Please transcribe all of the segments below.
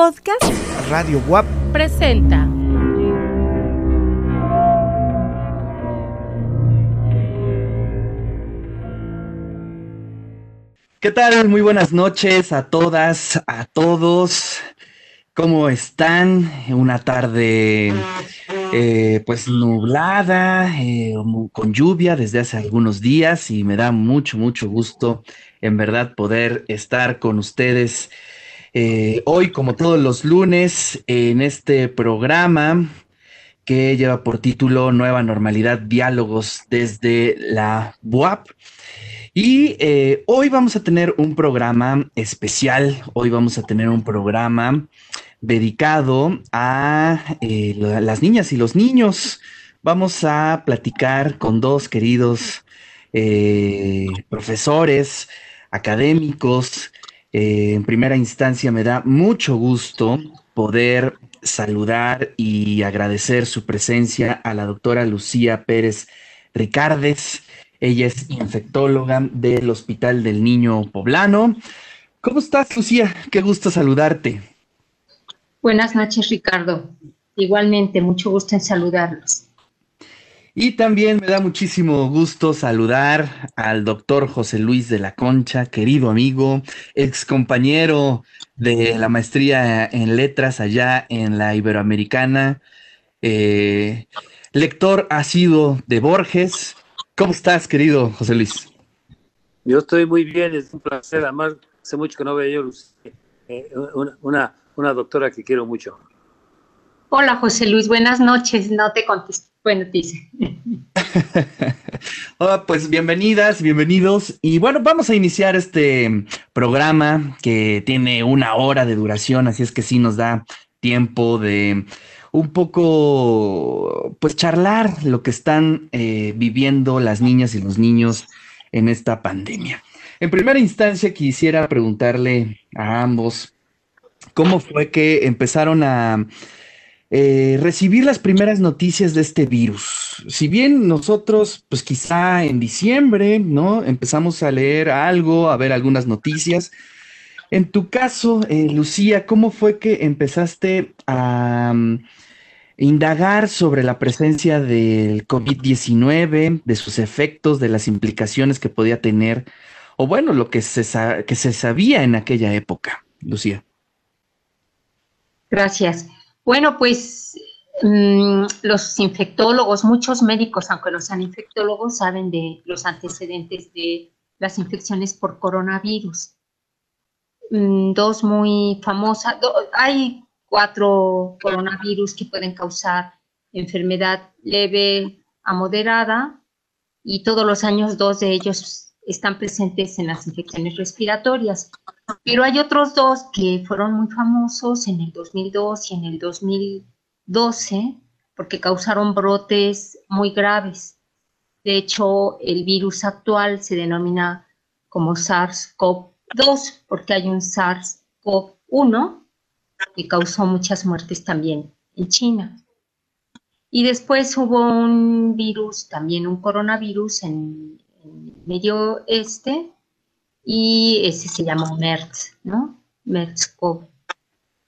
Podcast Radio WAP presenta. ¿Qué tal? Muy buenas noches a todas, a todos. ¿Cómo están? Una tarde eh, pues nublada, eh, con lluvia desde hace algunos días y me da mucho, mucho gusto en verdad poder estar con ustedes eh, hoy, como todos los lunes, en este programa que lleva por título Nueva Normalidad, Diálogos desde la BUAP. Y eh, hoy vamos a tener un programa especial, hoy vamos a tener un programa dedicado a eh, las niñas y los niños. Vamos a platicar con dos queridos profesores, académicos, eh, en primera instancia, me da mucho gusto poder saludar y agradecer su presencia a la doctora Lucía Pérez Ricardes. Ella es infectóloga del Hospital del Niño Poblano. ¿Cómo estás, Lucía? Qué gusto saludarte. Buenas noches, Ricardo. Igualmente, mucho gusto en saludarlos. Y también me da muchísimo gusto saludar al doctor José Luis de la Concha, querido amigo, ex compañero de la maestría en letras allá en la Iberoamericana, eh, lector sido de Borges. ¿Cómo estás, querido José Luis? Yo estoy muy bien, es un placer. Además, hace mucho que no veo yo eh, una, una doctora que quiero mucho. Hola, José Luis, buenas noches. No te contesto bueno, dice. Hola, pues bienvenidas, bienvenidos. Y bueno, vamos a iniciar este programa que tiene una hora de duración, así es que sí nos da tiempo de un poco, pues charlar lo que están eh, viviendo las niñas y los niños en esta pandemia. En primera instancia, quisiera preguntarle a ambos cómo fue que empezaron a eh, recibir las primeras noticias de este virus. Si bien nosotros, pues quizá en diciembre, ¿no? Empezamos a leer algo, a ver algunas noticias. En tu caso, eh, Lucía, ¿cómo fue que empezaste a mm, indagar sobre la presencia del COVID-19, de sus efectos, de las implicaciones que podía tener, o bueno, lo que se, que se sabía en aquella época, Lucía? Gracias. Bueno, pues mm, los infectólogos, muchos médicos, aunque no sean infectólogos, saben de los antecedentes de las infecciones por coronavirus. Mm, dos muy famosas, hay cuatro coronavirus que pueden causar enfermedad leve a moderada y todos los años dos de ellos están presentes en las infecciones respiratorias. Pero hay otros dos que fueron muy famosos en el 2002 y en el 2012 porque causaron brotes muy graves. De hecho, el virus actual se denomina como SARS-CoV-2 porque hay un SARS-CoV-1 que causó muchas muertes también en China. Y después hubo un virus, también un coronavirus en, Medio Este, y ese se llama MERS, ¿no?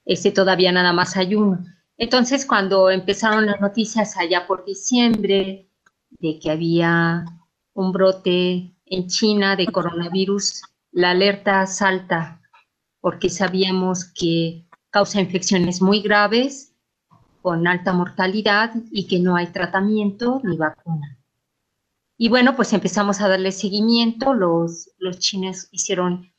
Ese todavía nada más hay uno. Entonces, cuando empezaron las noticias allá por diciembre de que había un brote en China de coronavirus, la alerta salta porque sabíamos que causa infecciones muy graves con alta mortalidad y que no hay tratamiento ni vacuna. Y bueno, pues empezamos a darle seguimiento, los, los chinos hicieron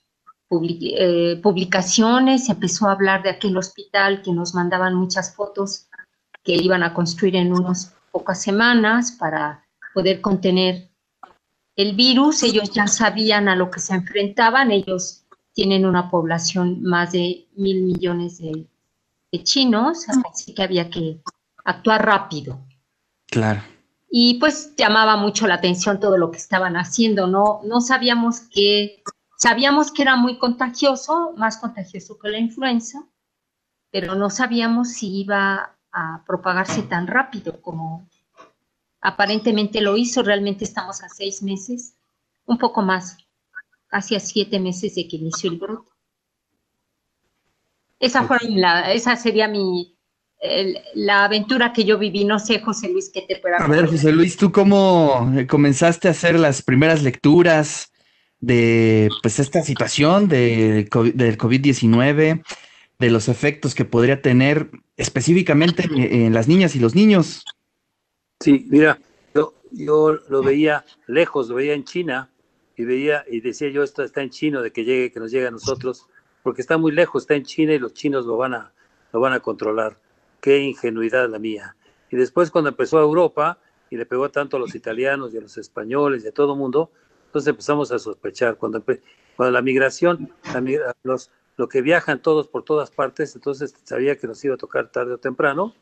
eh, publicaciones, se empezó a hablar de aquel hospital que nos mandaban muchas fotos que iban a construir en unas pocas semanas para poder contener el virus. Ellos ya sabían a lo que se enfrentaban, ellos tienen una población más de mil millones de chinos, así que había que actuar rápido. Claro y pues llamaba mucho la atención todo lo que estaban haciendo, no, no sabíamos que, sabíamos que era muy contagioso, más contagioso que la influenza, pero no sabíamos si iba a propagarse tan rápido como aparentemente lo hizo, realmente estamos a seis meses, un poco más, casi a siete meses de que inició el brote. Esa, fue la, esa sería mi, la aventura que yo viví. No sé, José Luis, qué te pueda A ver, José Luis, ¿tú cómo comenzaste a hacer las primeras lecturas de pues esta situación de, del COVID-19, de los efectos que podría tener específicamente en las niñas y los niños? Sí, mira, yo, yo lo veía lejos, lo veía en China y veía y decía yo esto está en chino de que llegue, que nos llegue a nosotros, porque está muy lejos, está en China y los chinos lo van a, lo van a controlar. Qué ingenuidad la mía. Y después cuando empezó a Europa y le pegó tanto a los italianos y a los españoles y a todo el mundo, entonces empezamos a sospechar. Cuando, cuando la migración, lo que viajan todos por todas partes, entonces sabía que nos iba a tocar tarde o temprano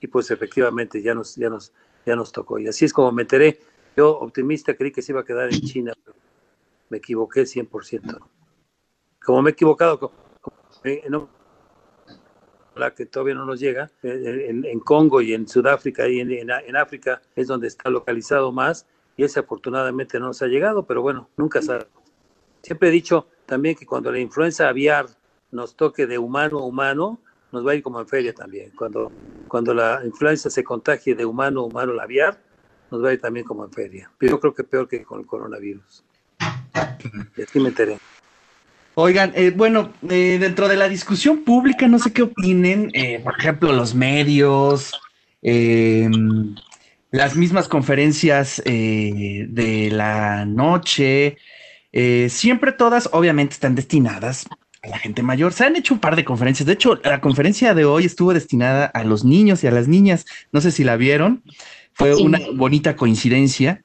y pues efectivamente ya nos, ya nos, ya nos tocó. Y así es como me enteré. Yo optimista creí que se iba a quedar en China, pero me equivoqué 100%. Como me he equivocado, eh, la que todavía no nos llega, eh, en, Congo y en Sudáfrica y en, África es donde está localizado más y ese afortunadamente no nos ha llegado, pero bueno, nunca sabe. Siempre he dicho también que cuando la influenza aviar nos toque de humano a humano, nos va a ir como en feria también. Cuando, cuando la influenza se contagie de humano a humano la aviar, nos va a ir también como en feria. Yo creo que peor que con el coronavirus. Y así me enteré. Oigan, eh, bueno, eh, dentro de la discusión pública, no sé qué opinen, eh, por ejemplo, los medios, em, las mismas conferencias de la noche, siempre todas obviamente están destinadas a la gente mayor. Se han hecho un par de conferencias, de hecho, la conferencia de hoy estuvo destinada a los niños y a las niñas, no sé si la vieron, fue una bonita coincidencia.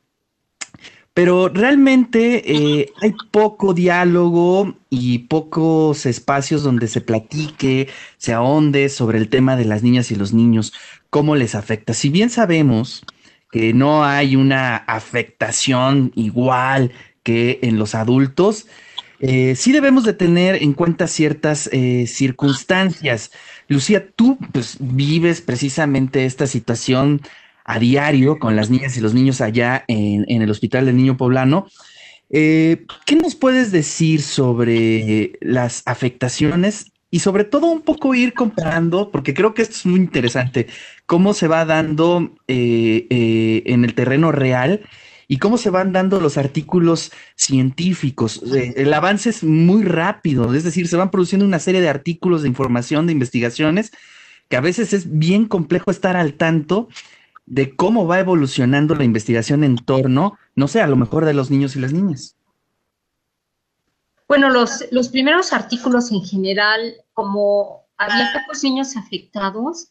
Pero realmente eh, hay poco diálogo y pocos espacios donde se platique, se ahonde sobre el tema de las niñas y los niños, cómo les afecta. Si bien sabemos que no hay una afectación igual que en los adultos, eh, sí debemos de tener en cuenta ciertas eh, circunstancias. Lucía, tú pues, vives precisamente esta situación a diario con las niñas y los niños allá en, el Hospital del Niño Poblano. Eh, ¿Qué nos puedes decir sobre las afectaciones y sobre todo un poco ir comparando, porque creo que esto es muy interesante, cómo se va dando eh, eh, en el terreno real y cómo se van dando los artículos científicos. el avance es muy rápido, es decir, se van produciendo una serie de artículos de información, de investigaciones, que a veces es bien complejo estar al tanto de cómo va evolucionando la investigación en torno, no sé, a lo mejor de los niños y las niñas. Bueno, los, los primeros artículos en general, como había pocos niños afectados,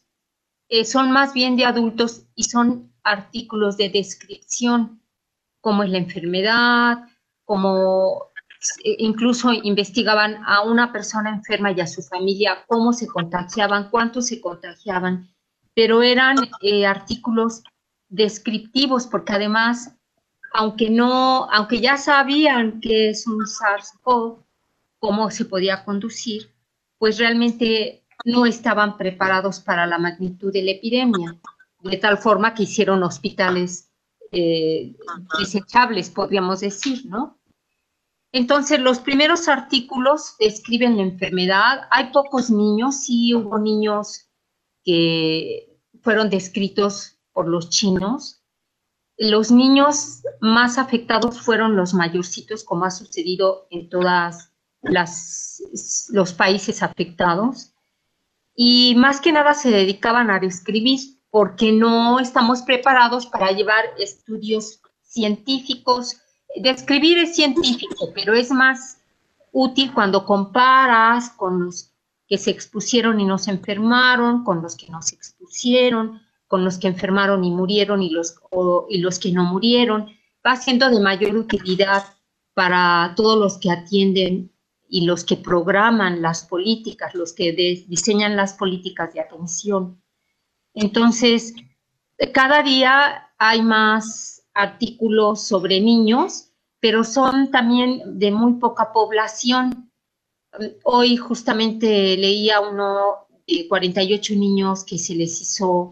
eh, son más bien de adultos y son artículos de descripción, cómo es la enfermedad, como eh, incluso investigaban a una persona enferma y a su familia, cómo se contagiaban, cuántos se contagiaban pero eran eh, artículos descriptivos, porque además, aunque no, aunque ya sabían que es un SARS-CoV, cómo se podía conducir, pues realmente no estaban preparados para la magnitud de la epidemia, de tal forma que hicieron hospitales eh, desechables, podríamos decir, ¿no? Entonces, los primeros artículos describen la enfermedad. Hay pocos niños, sí hubo niños que fueron descritos por los chinos. Los niños más afectados fueron los mayorcitos, como ha sucedido en todos los países afectados. Y más que nada se dedicaban a describir porque no estamos preparados para llevar estudios científicos. Describir es científico, pero es más útil cuando comparas con los que se expusieron y no se enfermaron, con los que no se con los que enfermaron y murieron y los, y los que no murieron, va siendo de mayor utilidad para todos los que atienden y los que programan las políticas, los que diseñan las políticas de atención. Entonces, cada día hay más artículos sobre niños, pero son también de muy poca población. Hoy justamente leía uno de 48 niños que se les hizo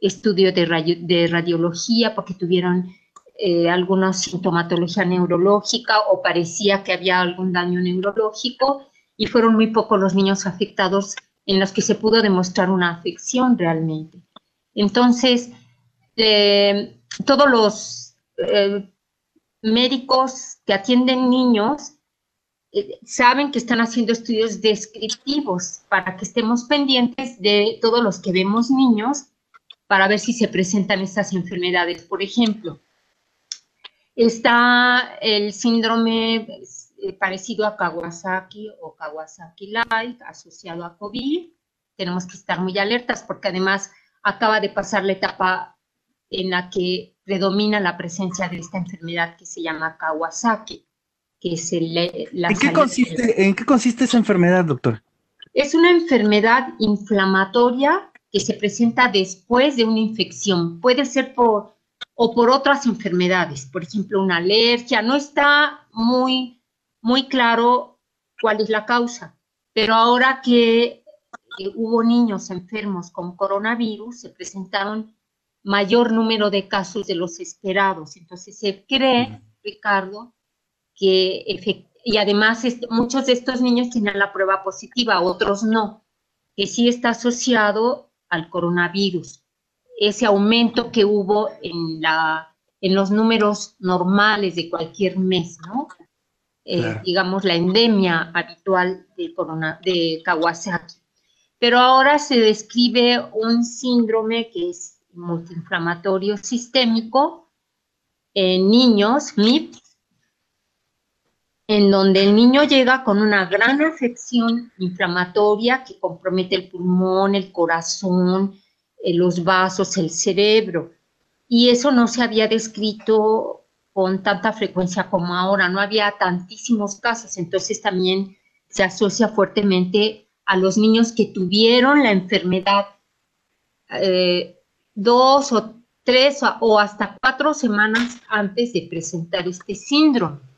estudio de, de radiología porque tuvieron eh, alguna sintomatología neurológica o parecía que había algún daño neurológico y fueron muy pocos los niños afectados en los que se pudo demostrar una afección realmente. Entonces, eh, todos los eh, médicos que atienden niños eh, saben que están haciendo estudios descriptivos para que estemos pendientes de todos los que vemos niños para ver si se presentan estas enfermedades. Por ejemplo, está el síndrome parecido a Kawasaki o Kawasaki-like asociado a COVID. Tenemos que estar muy alertas porque además acaba de pasar la etapa en la que predomina la presencia de esta enfermedad que se llama Kawasaki, que es el, la ¿En qué, consiste, ¿En qué consiste esa enfermedad, doctor? Es una enfermedad inflamatoria que se presenta después de una infección. Puede ser por o por otras enfermedades, por ejemplo, una alergia. No está muy, muy claro cuál es la causa, pero ahora que hubo niños enfermos con coronavirus, se presentaron mayor número de casos de los esperados. Entonces se cree, Ricardo, que y además muchos de estos niños tienen la prueba positiva, otros no, que sí está asociado al coronavirus. Ese aumento que hubo en, la, en los números normales de cualquier mes, ¿no? Eh, digamos, la endemia habitual de, corona, de Kawasaki. Pero ahora se describe un síndrome que es multiinflamatorio sistémico en niños, MIP, en donde el niño llega con una gran afección inflamatoria que compromete el pulmón, el corazón, eh, los vasos, el cerebro. Y eso no se había descrito con tanta frecuencia como ahora, no había tantísimos casos, entonces también se asocia fuertemente a los niños que tuvieron la enfermedad eh, dos o tres o hasta cuatro semanas antes de presentar este síndrome.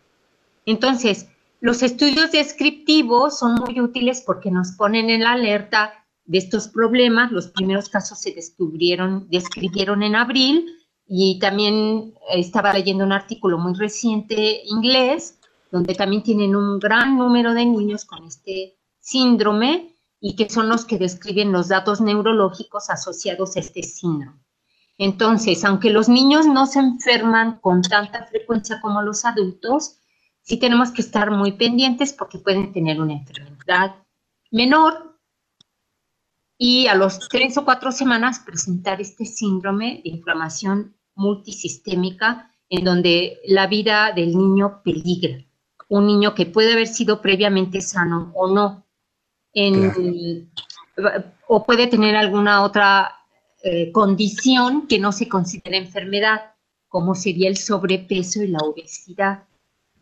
Entonces, los estudios descriptivos son muy útiles porque nos ponen en la alerta de estos problemas. Los primeros casos se descubrieron, describieron en abril y también estaba leyendo un artículo muy reciente inglés donde también tienen un gran número de niños con este síndrome y que son los que describen los datos neurológicos asociados a este síndrome. Entonces, aunque los niños no se enferman con tanta frecuencia como los adultos, sí tenemos que estar muy pendientes porque pueden tener una enfermedad menor y a los tres o cuatro semanas presentar este síndrome de inflamación multisistémica en donde la vida del niño peligra. Un niño que puede haber sido previamente sano o no, o puede tener alguna otra eh, condición que no se considera enfermedad, como sería el sobrepeso y la obesidad.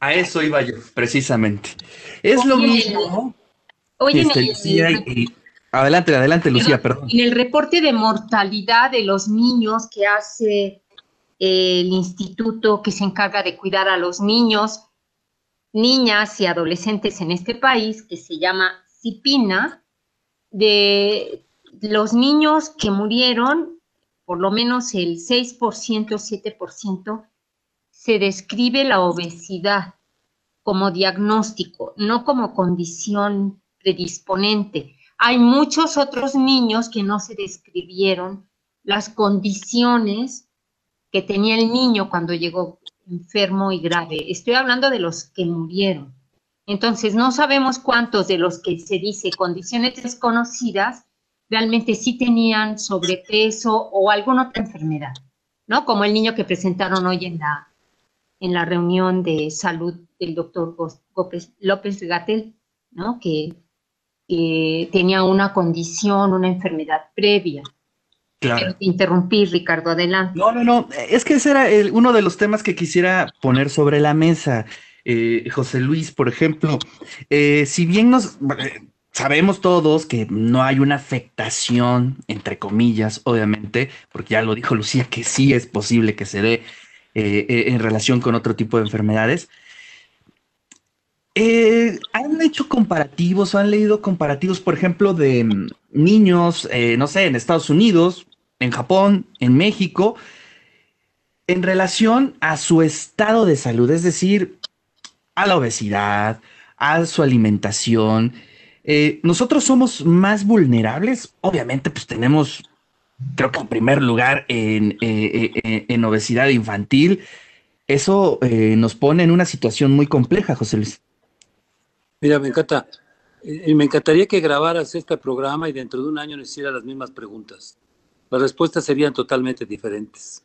A eso iba yo, precisamente. Es lo mismo. Oye, este, adelante, adelante, Lucía, perdón. En el reporte de mortalidad de los niños que hace el instituto que se encarga de cuidar a los niños, niñas y adolescentes en este país, que se llama disciplina de los niños que murieron, por lo menos el 6%, 7%, se describe la obesidad como diagnóstico, no como condición predisponente. Hay muchos otros niños que no se describieron las condiciones que tenía el niño cuando llegó enfermo y grave. Estoy hablando de los que murieron. Entonces, no sabemos cuántos de los que se dice condiciones desconocidas realmente sí tenían sobrepeso o alguna otra enfermedad, ¿no? Como el niño que presentaron hoy en la, en la reunión de salud del doctor López, Gatel, ¿no? Que, tenía una condición, una enfermedad previa. Claro. interrumpí, Ricardo, adelante. No, no, no, es que ese era uno de los temas que quisiera poner sobre la mesa. Eh, José Luis, por ejemplo, eh, si bien nos eh, sabemos todos que no hay una afectación, entre comillas, obviamente, porque ya lo dijo Lucía, que sí es posible que se dé en relación con otro tipo de enfermedades. ¿Han hecho comparativos han leído comparativos, por ejemplo, de mm, niños, no sé, en Estados Unidos, en Japón, en México, en relación a su estado de salud? Es decir, a la obesidad, a su alimentación, Eh, nosotros somos más vulnerables, obviamente, pues tenemos, creo que en primer lugar, en, eh, eh, en obesidad infantil. Eso nos pone en una situación muy compleja, José Luis. Mira, me encanta. me encantaría que grabaras este programa y dentro de un año nos hicieras las mismas preguntas. Las respuestas serían totalmente diferentes.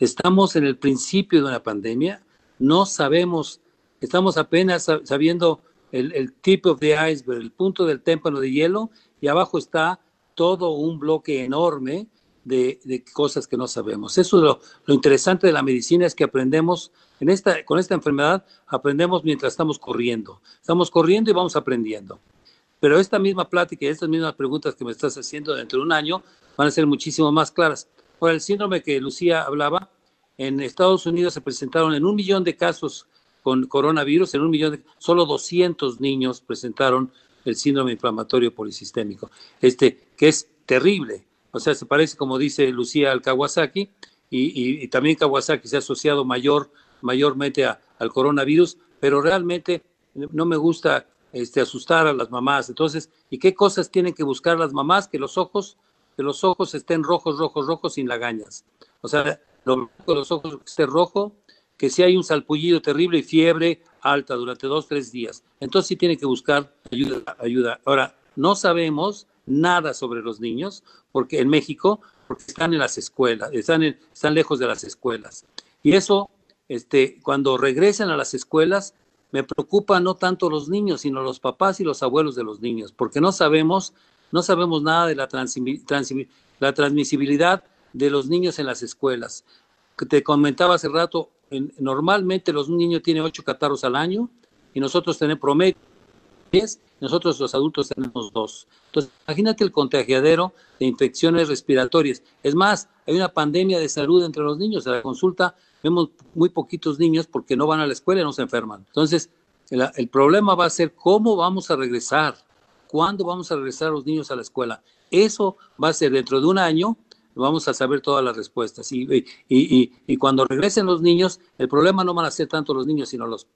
Estamos en el principio de una pandemia, no sabemos, estamos apenas sabiendo el, el tip of the iceberg, el punto del témpano de hielo, y abajo está todo un bloque enorme de, de cosas que no sabemos. Eso es lo, lo, interesante de la medicina, es que aprendemos, en esta, con esta enfermedad, aprendemos mientras estamos corriendo. Estamos corriendo y vamos aprendiendo. Pero esta misma plática y estas mismas preguntas que me estás haciendo dentro de un año van a ser muchísimo más claras. Por el síndrome que Lucía hablaba, en Estados Unidos se presentaron en un millón de casos con coronavirus, en un millón de, solo 200 niños presentaron el síndrome inflamatorio polisistémico, este, que es terrible. O sea, se parece, como dice Lucía, al Kawasaki, y, también Kawasaki se ha asociado mayor, mayormente al coronavirus, pero realmente no me gusta este, asustar a las mamás. Entonces, ¿y qué cosas tienen que buscar las mamás? Que los ojos, que los ojos estén rojos, rojos, rojos, sin lagañas. O sea, lo, los ojos que esté rojo, que si hay un salpullido terrible y fiebre alta durante dos, tres días. Entonces sí tiene que buscar ayuda, ayuda. Ahora, no sabemos nada sobre los niños, porque en México, porque están en las escuelas, están, están lejos de las escuelas. Y eso, este, cuando regresen a las escuelas, me preocupa no tanto los niños, sino los papás y los abuelos de los niños, porque no sabemos, no sabemos nada de la, la transmisibilidad de los niños en las escuelas. Te comentaba hace rato, normalmente los niños tienen ocho catarros al año y nosotros tenemos promedio 10, nosotros los adultos tenemos dos. Entonces, imagínate el contagiadero de infecciones respiratorias. Es más, hay una pandemia de salud entre los niños. En la consulta vemos muy poquitos niños porque no van a la escuela y no se enferman. Entonces, el, el problema va a ser cómo vamos a regresar, cuándo vamos a regresar los niños a la escuela. Eso va a ser dentro de un año vamos a saber todas las respuestas. Y, y, y, cuando regresen los niños, el problema no van a ser tanto los niños, sino los,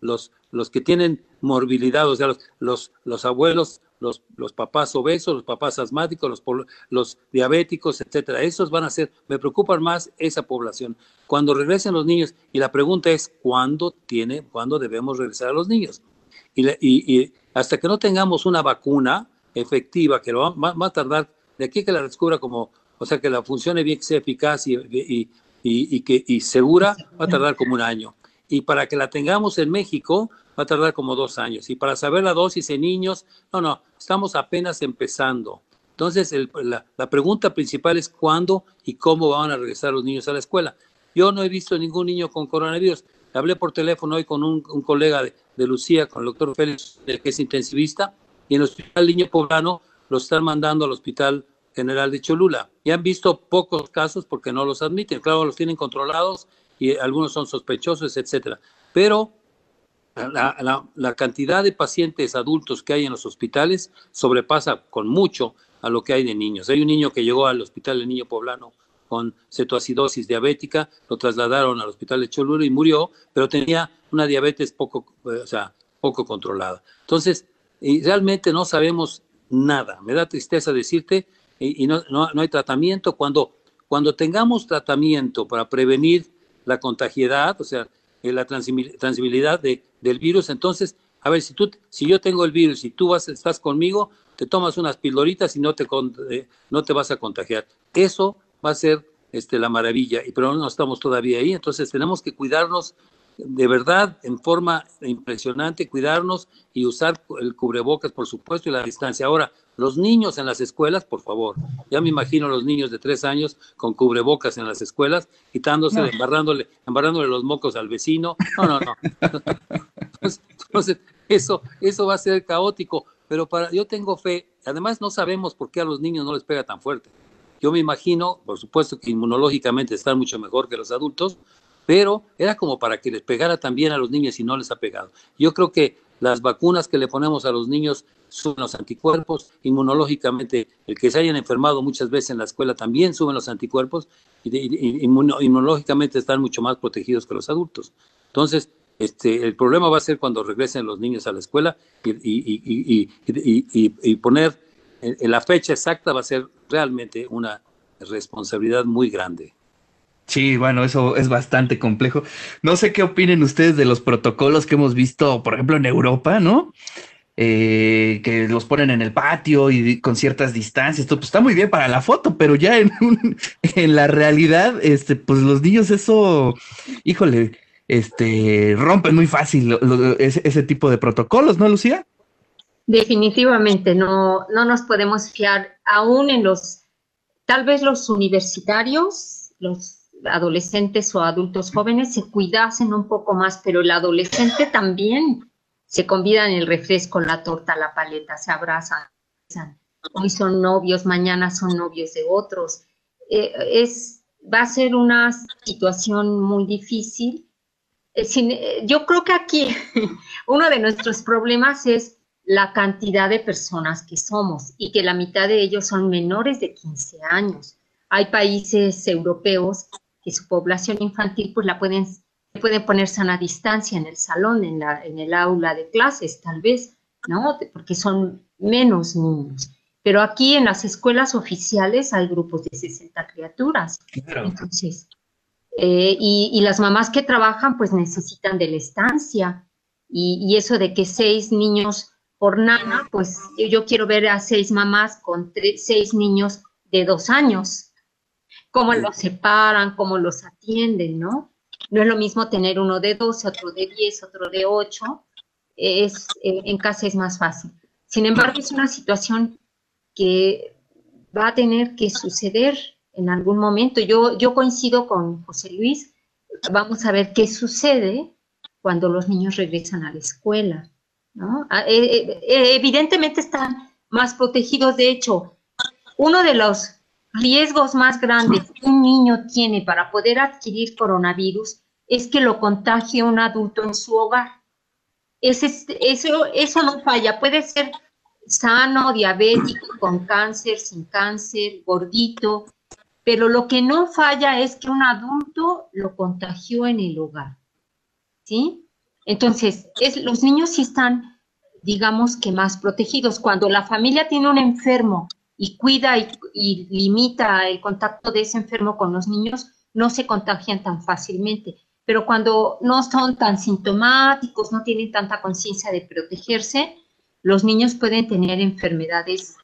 los, los que tienen morbilidad, o sea, los, los, los abuelos, los, los, papás obesos, los papás asmáticos, los, los diabéticos, etcétera. Esos van a ser, me preocupan más esa población. Cuando regresen los niños, y la pregunta es, ¿cuándo, tiene, ¿cuándo debemos regresar a los niños? Y, y hasta que no tengamos una vacuna efectiva, que lo va, va a tardar, de aquí que la descubra como o sea, que la funcione bien, que sea eficaz y, y, y, que, y segura, va a tardar como un año. Y para que la tengamos en México, va a tardar como dos años. Y para saber la dosis en niños, no, no, estamos apenas empezando. Entonces, la, la, pregunta principal es cuándo y cómo van a regresar los niños a la escuela. Yo no he visto ningún niño con coronavirus. Hablé por teléfono hoy con un, un colega de, de, Lucía, con el doctor Félix, que es intensivista, y en el Hospital Niño Poblano lo están mandando al Hospital General de Cholula. Y han visto pocos casos porque no los admiten. Claro, los tienen controlados y algunos son sospechosos, etcétera. Pero la, cantidad de pacientes adultos que hay en los hospitales sobrepasa con mucho a lo que hay de niños. Hay un niño que llegó al hospital del niño poblano con cetoacidosis diabética, lo trasladaron al hospital de Cholula y murió, pero tenía una diabetes poco, o sea, poco controlada. Entonces, realmente no sabemos nada. Me da tristeza decirte y, no, no, hay tratamiento. Cuando, cuando tengamos tratamiento para prevenir la contagiedad, o sea, eh, la transmisibilidad de, del virus, entonces, a ver, si, tú, si yo tengo el virus y tú vas, estás conmigo, te tomas unas pildoritas y no te, eh, no te vas a contagiar. Eso va a ser este, la maravilla, y pero no estamos todavía ahí, entonces tenemos que cuidarnos de verdad en forma impresionante, cuidarnos y usar el cubrebocas, por supuesto, y la distancia. Ahora, los niños en las escuelas, por favor, ya me imagino los niños de tres años con cubrebocas en las escuelas, quitándose, embarrándole, embarrándole los mocos al vecino. No, no, no. Entonces, eso, eso va a ser caótico, pero para, yo tengo fe, además no sabemos por qué a los niños no les pega tan fuerte. Yo me imagino, por supuesto que inmunológicamente están mucho mejor que los adultos, pero era como para que les pegara también a los niños y no les ha pegado. Yo creo que las vacunas que le ponemos a los niños suben los anticuerpos, inmunológicamente el que se hayan enfermado muchas veces en la escuela también suben los anticuerpos y, inmunológicamente están mucho más protegidos que los adultos. Entonces, Este, el problema va a ser cuando regresen los niños a la escuela y, poner en la fecha exacta va a ser realmente una responsabilidad muy grande. Sí, bueno, eso es bastante complejo. No sé qué opinen ustedes de los protocolos que hemos visto, por ejemplo, en Europa, ¿no? Eh, que los ponen en el patio y con ciertas distancias. Esto pues, está muy bien para la foto, pero ya en, en la realidad, este, pues los niños eso, híjole, este, rompen muy fácil ese, tipo de protocolos, ¿no, Lucía? Definitivamente, no, no nos podemos fiar aún en los, tal vez los universitarios, los adolescentes o adultos jóvenes se cuidasen un poco más, pero el adolescente también se convidan el refresco, la torta, la paleta, se abrazan. Hoy son novios, mañana son novios de otros. Eh, es, va a ser una situación muy difícil. Eh, eh, yo creo que aquí uno de nuestros problemas es la cantidad de personas que somos y que la mitad de ellos son menores de 15 años. Hay países europeos que su población infantil pues la pueden, pueden poner sana distancia en el salón, en, la, en el aula de clases, tal vez, ¿no? Porque son menos niños. Pero aquí en las escuelas oficiales hay grupos de 60 criaturas. Entonces, eh, y, las mamás que trabajan pues necesitan de la estancia. Y, eso de que seis niños por nana, pues yo, quiero ver a seis mamás con seis niños de dos años cómo los separan, cómo los atienden, ¿no? No es lo mismo tener uno de 12, otro de 10, otro de 8. Es, en casa es más fácil. Sin embargo, es una situación que va a tener que suceder en algún momento. Yo, yo coincido con José Luis. Vamos a ver qué sucede cuando los niños regresan a la escuela. ¿no? Ah, eh, eh, evidentemente están más protegidos. De hecho, uno de los riesgos más grandes que un niño tiene para poder adquirir coronavirus es que lo contagie un adulto en su hogar. eso, eso no falla, puede ser sano, diabético, con cáncer, sin cáncer, gordito, pero lo que no falla es que un adulto lo contagió en el hogar. ¿Sí? Entonces, es, los niños sí están, digamos que más protegidos. Cuando la familia tiene un enfermo y cuida y, limita el contacto de ese enfermo con los niños, no se contagian tan fácilmente. Pero cuando no son tan sintomáticos, no tienen tanta conciencia de protegerse, los niños pueden tener enfermedades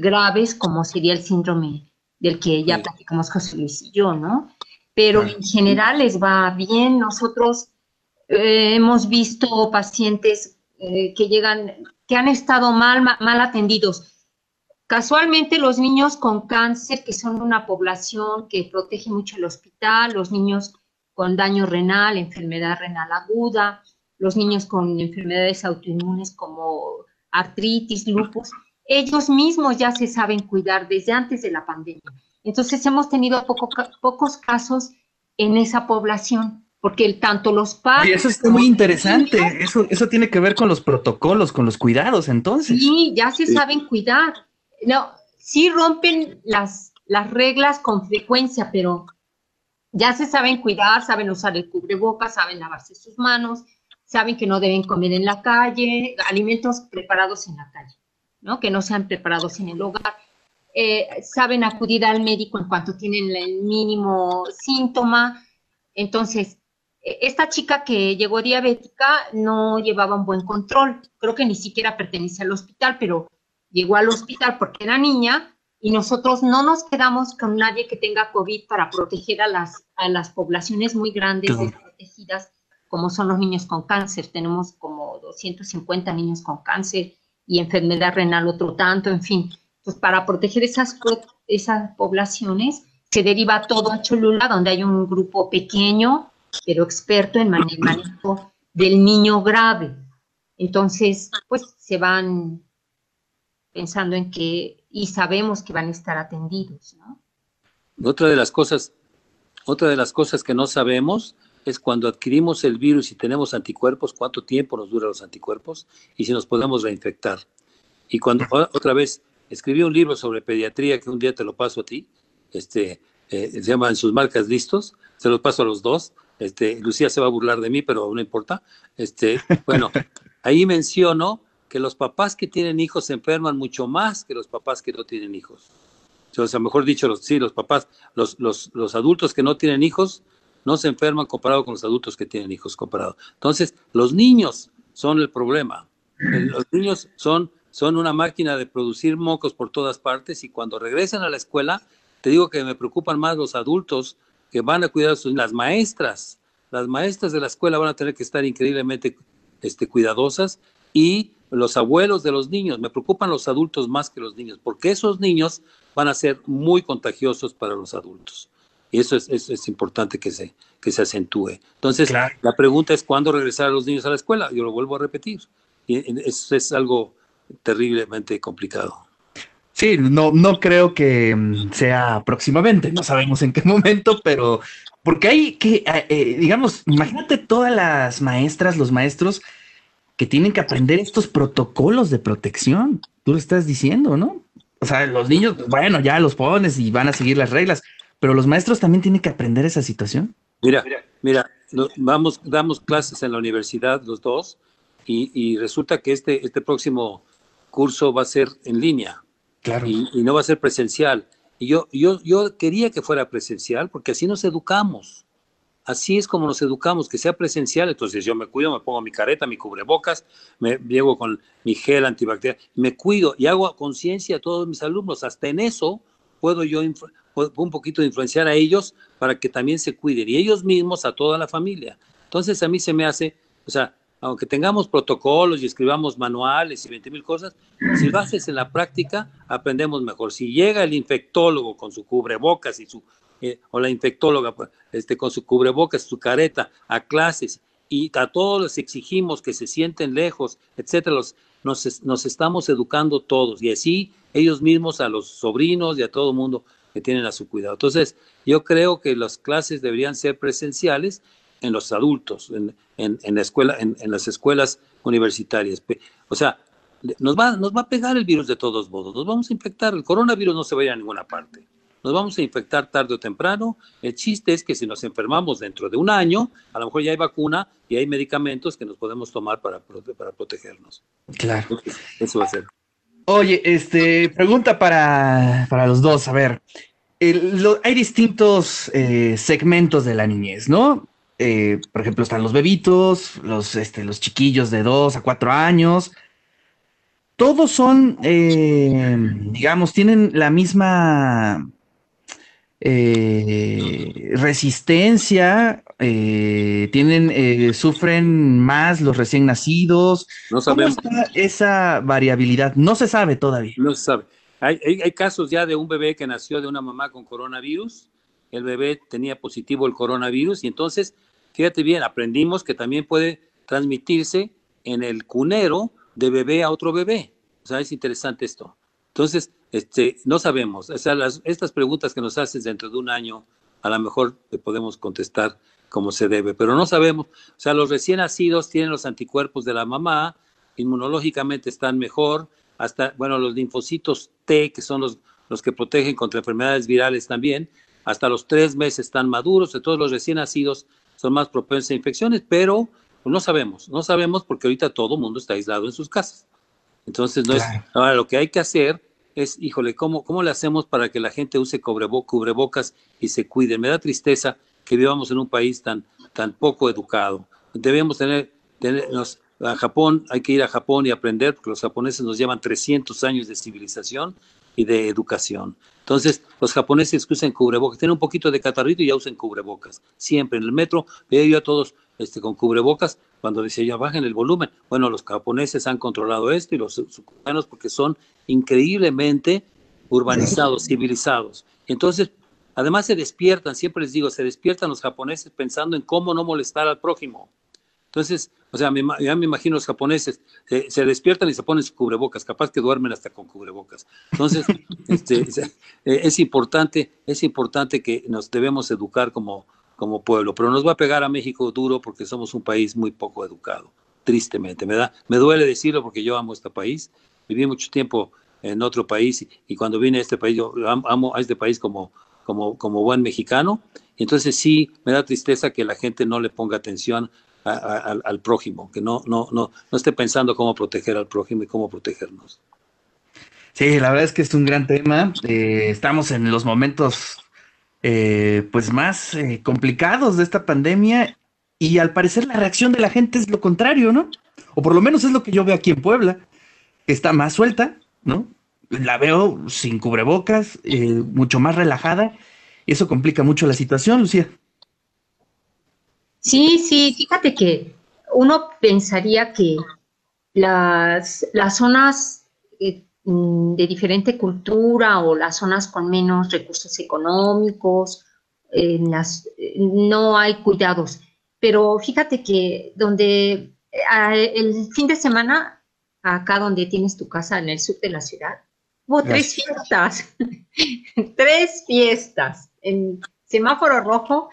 graves como sería el síndrome del que ya platicamos José Luis y yo, ¿no? Pero en general les va bien. Nosotros eh, hemos visto pacientes eh, que llegan, que han estado mal, mal atendidos Casualmente los niños con cáncer, que son una población que protege mucho el hospital, los niños con daño renal, enfermedad renal aguda, los niños con enfermedades autoinmunes como artritis, lupus, ellos mismos ya se saben cuidar desde antes de la pandemia. Entonces hemos tenido pocos casos en esa población, porque tanto los padres... Y eso está muy interesante, eso, eso tiene que ver con los protocolos, con los cuidados, entonces. Sí, ya se saben cuidar no, sí rompen las, las reglas con frecuencia, pero ya se saben cuidar, saben usar el cubrebocas, saben lavarse sus manos, saben que no deben comer en la calle, alimentos preparados en la calle, ¿no? Que no sean preparados en el hogar. Eh, saben acudir al médico en cuanto tienen el mínimo síntoma. Entonces, e, esta chica que llegó diabética no llevaba un buen control. Creo que ni siquiera pertenece al hospital, pero llegó al hospital porque era niña y nosotros no nos quedamos con nadie que tenga COVID para proteger a las, a las poblaciones muy grandes desprotegidas, como son los niños con cáncer. Tenemos como 250 niños con cáncer y enfermedad renal otro tanto, en fin. Pues para proteger esas, esas poblaciones se deriva todo a Cholula, donde hay un grupo pequeño, pero experto en manejo del niño grave. Entonces, pues se van pensando en que, y sabemos que van a estar atendidos, ¿no? Otra de las cosas, otra de las cosas que no sabemos es cuando adquirimos el virus y tenemos anticuerpos, cuánto tiempo nos duran los anticuerpos y si nos podemos reinfectar. Y cuando otra vez escribí un libro sobre pediatría que un día te lo paso a ti, este, eh, se llama En sus marcas listos, se los paso a los dos, este, Lucía se va a burlar de mí, pero no importa. Este, bueno, ahí menciono que los papás que tienen hijos se enferman mucho más que los papás que no tienen hijos. O sea, mejor dicho, sí, los papás, los, los, los adultos que no tienen hijos no se enferman comparado con los adultos que tienen hijos comparado. Entonces, los niños son el problema. Los niños son, son una máquina de producir mocos por todas partes y cuando regresan a la escuela, te digo que me preocupan más los adultos que van a cuidar a sus las maestras. Las maestras de la escuela van a tener que estar increíblemente este, cuidadosas y los abuelos de los niños. Me preocupan los adultos más que los niños, porque esos niños van a ser muy contagiosos para los adultos. Y eso es, es, importante que se, que se acentúe. Entonces, la pregunta es cuándo regresar a los niños a la escuela. Yo lo vuelvo a repetir. Y eso es algo terriblemente complicado. Sí, no, no creo que mm, sea próximamente, no sabemos en qué momento, pero porque hay que, eh, eh, digamos, imagínate todas las maestras, los maestros que tienen que aprender estos protocolos de protección. Tú lo estás diciendo, ¿no? O sea, los niños, bueno, ya los pones y van a seguir las reglas, pero los maestros también tienen que aprender esa situación. Mira, mira, vamos, damos clases en la universidad los dos y, resulta que este, este próximo curso va a ser en línea. Y, no va a ser presencial. Y yo, yo, yo quería que fuera presencial porque así nos educamos. Así es como nos educamos, que sea presencial. Entonces yo me cuido, me pongo mi careta, mi cubrebocas, me llevo con mi gel antibacterial, me cuido y hago conciencia a todos mis alumnos. Hasta en eso puedo yo un poquito influenciar a ellos para que también se cuiden y ellos mismos a toda la familia. Entonces a mí se me hace, o sea, aunque tengamos protocolos y escribamos manuales y 20 mil cosas, si lo haces en la práctica, aprendemos mejor. Si llega el infectólogo con su cubrebocas y su, eh, o la infectóloga pues, este, con su cubrebocas, su careta, a clases, y a todos les exigimos que se sienten lejos, etcétera, nos, nos estamos educando todos, y así ellos mismos a los sobrinos y a todo el mundo que tienen a su cuidado. Entonces, yo creo que las clases deberían ser presenciales en los adultos, en, en, la escuela, en, las escuelas universitarias. O sea, nos va, nos va a pegar el virus de todos modos, nos vamos a infectar, el coronavirus no se va a ir a ninguna parte, nos vamos a infectar tarde o temprano, el chiste es que si nos enfermamos dentro de un año, a lo mejor ya hay vacuna y hay medicamentos que nos podemos tomar para, para protegernos. Claro. Eso va a ser. Oye, este, pregunta para, para los dos, a ver, hay distintos eh, segmentos de la niñez, ¿no? Eh, por ejemplo, están los bebitos, los, este, los chiquillos de 2 a 4 años. Todos son, eh, digamos, tienen la misma eh, resistencia, tienen, sufren más los recién nacidos. No sabemos. esa variabilidad? No se sabe todavía. No se sabe. Hay, hay, casos ya de un bebé que nació de una mamá con coronavirus. El bebé tenía positivo el coronavirus y entonces Fíjate bien, aprendimos que también puede transmitirse en el cunero de bebé a otro bebé. O sea, es interesante esto. Entonces, este, no sabemos. O sea, las, estas preguntas que nos haces dentro de un año, a lo mejor te podemos contestar como se debe, pero no sabemos. O sea, los recién nacidos tienen los anticuerpos de la mamá, inmunológicamente están mejor, hasta, bueno, los linfocitos T, que son los, los que protegen contra enfermedades virales también, hasta los tres meses están maduros, de todos los recién nacidos son más propensos a infecciones, pero pues, no sabemos, no sabemos porque ahorita todo el mundo está aislado en sus casas. Entonces, no es, ahora lo que hay que hacer es, híjole, ¿cómo, ¿cómo le hacemos para que la gente use cubrebocas y se cuide? Me da tristeza que vivamos en un país tan, tan poco educado. Debemos tener, a Japón, hay que ir a Japón y aprender, porque los japoneses nos llevan 300 años de civilización y de educación. Entonces, los japoneses que usan cubrebocas, tienen un poquito de catarrito y ya usan cubrebocas. Siempre en el metro veo yo a todos este, con cubrebocas cuando decía ya bajen el volumen. Bueno, los japoneses han controlado esto y los cubanos porque son increíblemente urbanizados, civilizados. Entonces, además se despiertan, siempre les digo, se despiertan los japoneses pensando en cómo no molestar al prójimo. Entonces, o sea, ya me imagino los japoneses, se despiertan y se ponen sus cubrebocas, capaz que duermen hasta con cubrebocas. Entonces, este, eh, es importante, es importante que nos debemos educar como, como pueblo, pero nos va a pegar a México duro porque somos un país muy poco educado, tristemente. Me, da, me duele decirlo porque yo amo este país, viví mucho tiempo en otro país y, cuando vine a este país, yo amo a este país como, como, como buen mexicano. Entonces sí, me da tristeza que la gente no le ponga atención al prójimo, que no, no, no, no esté pensando cómo proteger al prójimo y cómo protegernos. Sí, la verdad es que es un gran tema. Eh, estamos en los momentos eh, pues más eh, complicados de esta pandemia y al parecer la reacción de la gente es lo contrario, ¿no? O por lo menos es lo que yo veo aquí en Puebla, que está más suelta, ¿no? La veo sin cubrebocas, mucho más relajada y eso complica mucho la situación, Lucía. Sí, sí, fíjate que uno pensaría que las, las zonas Mm, de diferente cultura o las zonas con menos recursos económicos, en las, no hay cuidados. Pero fíjate que donde el fin de semana, acá donde tienes tu casa en el sur de la ciudad, hubo tres fiestas, tres fiestas en semáforo rojo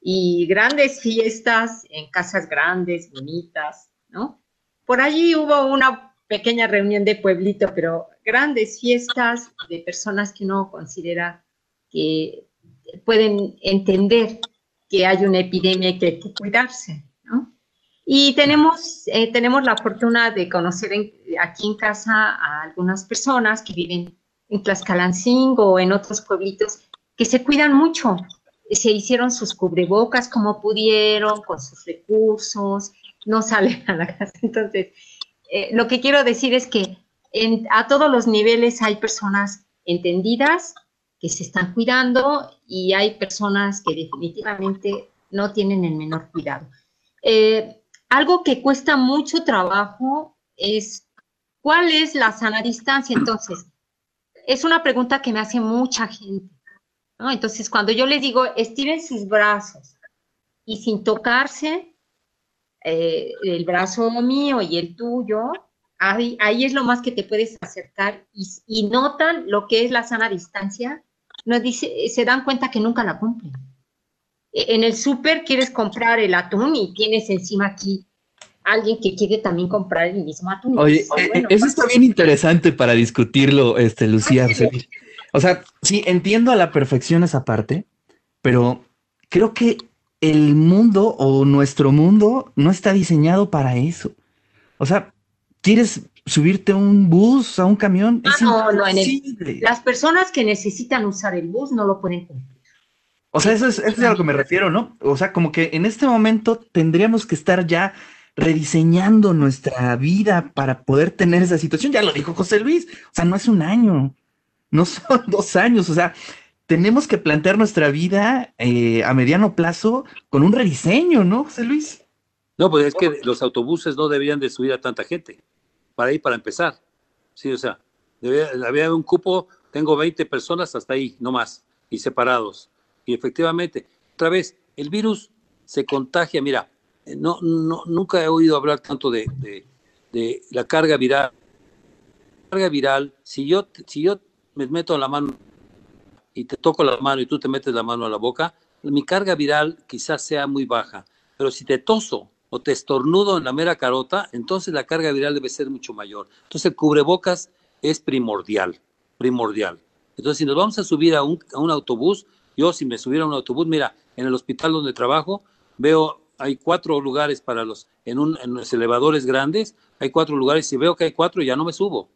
y grandes fiestas en casas grandes, bonitas, ¿no? Por allí hubo una pequeña reunión de pueblito, pero grandes fiestas de personas que uno considera que pueden entender que hay una epidemia y que hay que cuidarse, ¿no? Y tenemos, eh, tenemos la fortuna de conocer aquí en casa a algunas personas que viven en Tlaxcalancingo o en otros pueblitos que se cuidan mucho. Se hicieron sus cubrebocas como pudieron, con sus recursos, no salen a la casa. Entonces, eh, lo que quiero decir es que a todos los niveles hay personas entendidas que se están cuidando y hay personas que definitivamente no tienen el menor cuidado. Eh, algo que cuesta mucho trabajo es cuál es la sana distancia. Entonces, es una pregunta que me hace mucha gente. Entonces, cuando yo les digo, estiren sus brazos y sin tocarse, eh, el brazo mío y el tuyo, ahí, ahí, es lo más que te puedes acercar y, notan lo que es la sana distancia, nos dice, se dan cuenta que nunca la cumplen. E, en el súper quieres comprar el atún y tienes encima aquí alguien que quiere también comprar el mismo atún. Oye, eh, eso está bien interesante para discutirlo, este, Lucía. o sea, sí, entiendo a la perfección esa parte, pero creo que el mundo o nuestro mundo no está diseñado para eso. O sea, ¿quieres subirte a un bus, a un camión? Ah, no, no, las personas que necesitan usar el bus no lo pueden cumplir. O sea, eso es, eso es a lo que me refiero, ¿no? O sea, como que en este momento tendríamos que estar ya rediseñando nuestra vida para poder tener esa situación. Ya lo dijo José Luis, o sea, no es un año, no son dos años, o sea, tenemos que plantear nuestra vida eh, a mediano plazo con un rediseño, ¿no, José Luis? No, pues es que los autobuses no deberían de subir a tanta gente, para ir para empezar. Sí, o sea, había un cupo, tengo 20 personas hasta ahí, no más, y separados. Y efectivamente, otra vez, el virus se contagia, mira, no, no, nunca he oído hablar tanto de, de, de la carga viral. Carga viral, si yo, si yo me meto la mano y te toco la mano y tú te metes la mano a la boca, mi carga viral quizás sea muy baja, pero si te toso o te estornudo en la mera carota, entonces la carga viral debe ser mucho mayor. Entonces el cubrebocas es primordial, primordial. Entonces si nos vamos a subir a un, autobús, yo si me subiera a un autobús, mira, en el hospital donde trabajo, veo, hay cuatro lugares para los, en, un, en los elevadores grandes, hay cuatro lugares, si veo que hay cuatro, ya no me subo,